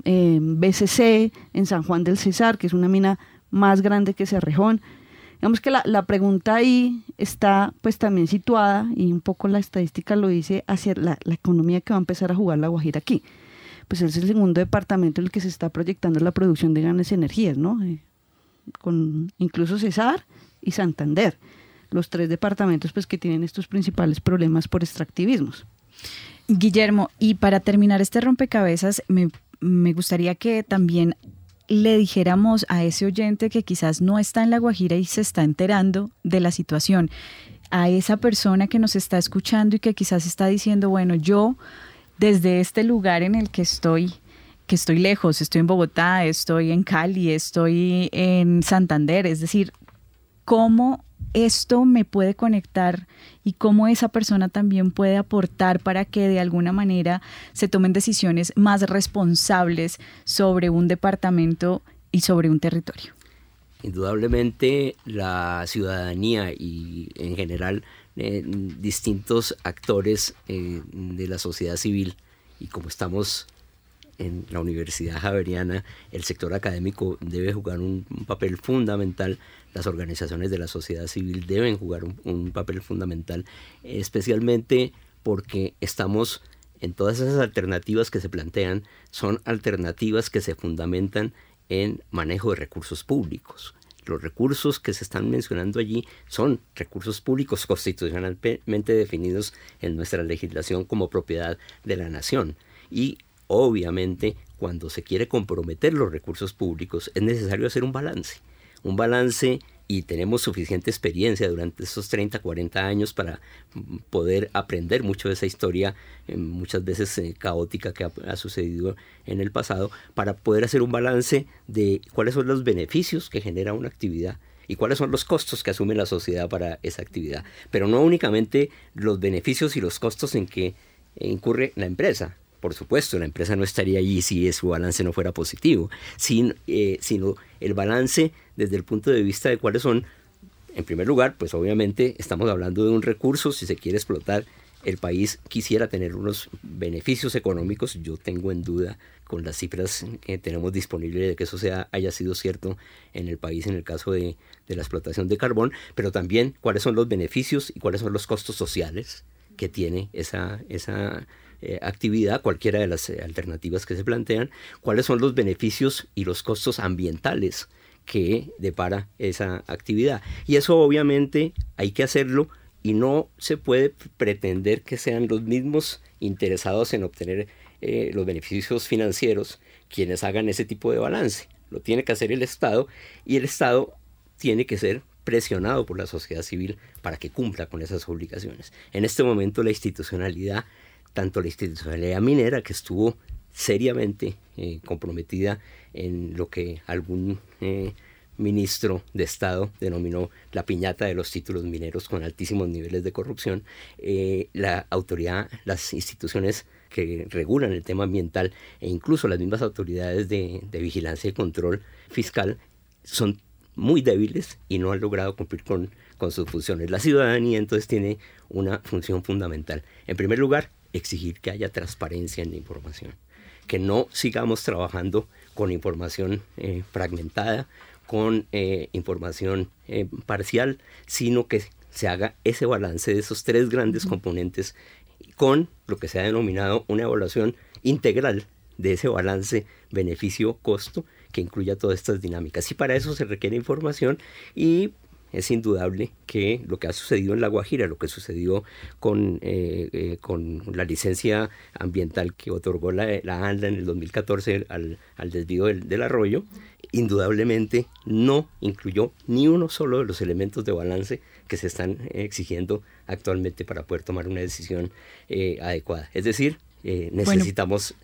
eh, BCC en San Juan del Cesar, que es una mina más grande que Cerrejón. Digamos que la, la, pregunta ahí está pues también situada, y un poco la estadística lo dice, hacia la, la, economía que va a empezar a jugar la Guajira aquí. Pues es el segundo departamento en el que se está proyectando la producción de grandes energías, ¿no? Eh, con incluso Cesar y Santander, los tres departamentos pues que tienen estos principales problemas por extractivismos.
Guillermo, y para terminar este rompecabezas, me, me gustaría que también le dijéramos a ese oyente que quizás no está en La Guajira y se está enterando de la situación, a esa persona que nos está escuchando y que quizás está diciendo, bueno, yo desde este lugar en el que estoy, que estoy lejos, estoy en Bogotá, estoy en Cali, estoy en Santander, es decir, ¿cómo esto me puede conectar y cómo esa persona también puede aportar para que de alguna manera se tomen decisiones más responsables sobre un departamento y sobre un territorio.
Indudablemente la ciudadanía y en general eh, distintos actores eh, de la sociedad civil y como estamos en la Universidad Javeriana, el sector académico debe jugar un, un papel fundamental las organizaciones de la sociedad civil deben jugar un, papel fundamental, especialmente porque estamos en todas esas alternativas que se plantean, son alternativas que se fundamentan en manejo de recursos públicos. Los recursos que se están mencionando allí son recursos públicos constitucionalmente definidos en nuestra legislación como propiedad de la nación. Y obviamente cuando se quiere comprometer los recursos públicos es necesario hacer un balance un balance y tenemos suficiente experiencia durante esos 30, 40 años para poder aprender mucho de esa historia, eh, muchas veces eh, caótica que ha, sucedido en el pasado, para poder hacer un balance de cuáles son los beneficios que genera una actividad y cuáles son los costos que asume la sociedad para esa actividad. Pero no únicamente los beneficios y los costos en que incurre la empresa, por supuesto, la empresa no estaría allí si su balance no fuera positivo, eh, sino el balance desde el punto de vista de cuáles son, en primer lugar, pues obviamente estamos hablando de un recurso, si se quiere explotar, el país quisiera tener unos beneficios económicos, yo tengo en duda con las cifras que tenemos disponibles de que eso sea, haya sido cierto en el país en el caso de, de la explotación de carbón, pero también cuáles son los beneficios y cuáles son los costos sociales que tiene esa, esa eh, actividad, cualquiera de las eh, alternativas que se plantean, cuáles son los beneficios y los costos ambientales que depara esa actividad. Y eso obviamente hay que hacerlo y no se puede pretender que sean los mismos interesados en obtener eh, los beneficios financieros quienes hagan ese tipo de balance. Lo tiene que hacer el Estado y el Estado tiene que ser presionado por la sociedad civil para que cumpla con esas obligaciones. En este momento la institucionalidad tanto la institucionalidad minera, que estuvo seriamente eh, comprometida en lo que algún eh, ministro de Estado denominó la piñata de los títulos mineros con altísimos niveles de corrupción, eh, la autoridad, las instituciones que regulan el tema ambiental e incluso las mismas autoridades de, vigilancia y control fiscal son muy débiles y no han logrado cumplir con sus funciones. La ciudadanía entonces tiene una función fundamental. En primer lugar, exigir que haya transparencia en la información, que no sigamos trabajando con información eh, fragmentada, con eh, información eh, parcial, sino que se haga ese balance de esos tres grandes componentes con lo que se ha denominado una evaluación integral de ese balance beneficio-costo que incluya todas estas dinámicas. Y para eso se requiere información y es indudable que lo que ha sucedido en La Guajira, lo que sucedió con, eh, eh, con la licencia ambiental que otorgó la, la ANLA en el 2014 al, al desvío del, arroyo, indudablemente no incluyó ni uno solo de los elementos de balance que se están exigiendo actualmente para poder tomar una decisión eh, adecuada. Es decir, necesitamos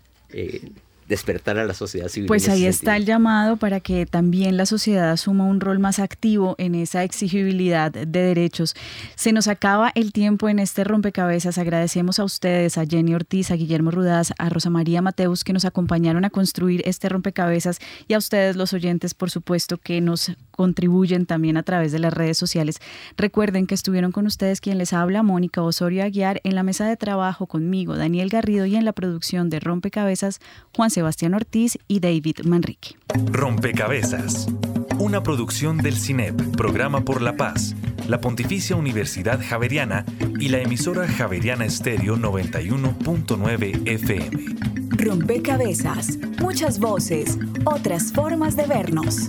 despertar a la sociedad civil.
Pues ahí está el llamado para que también la sociedad asuma un rol más activo en esa exigibilidad de derechos. Se nos acaba el tiempo en este rompecabezas. Agradecemos a ustedes, a Jenny Ortiz, a Guillermo Rudaz, a Rosa María Mateus que nos acompañaron a construir este rompecabezas y a ustedes los oyentes, por supuesto, que nos contribuyen también a través de las redes sociales. Recuerden que estuvieron con ustedes quien les habla, Mónica Osorio Aguiar, en la mesa de trabajo conmigo, Daniel Garrido, y en la producción de Rompecabezas, Juan Sebastián Ortiz y David Manrique.
Rompecabezas, una producción del CINEP, Programa por la Paz, la Pontificia Universidad Javeriana y la emisora Javeriana Estéreo 91.9 FM.
Rompecabezas, muchas voces, otras formas de vernos.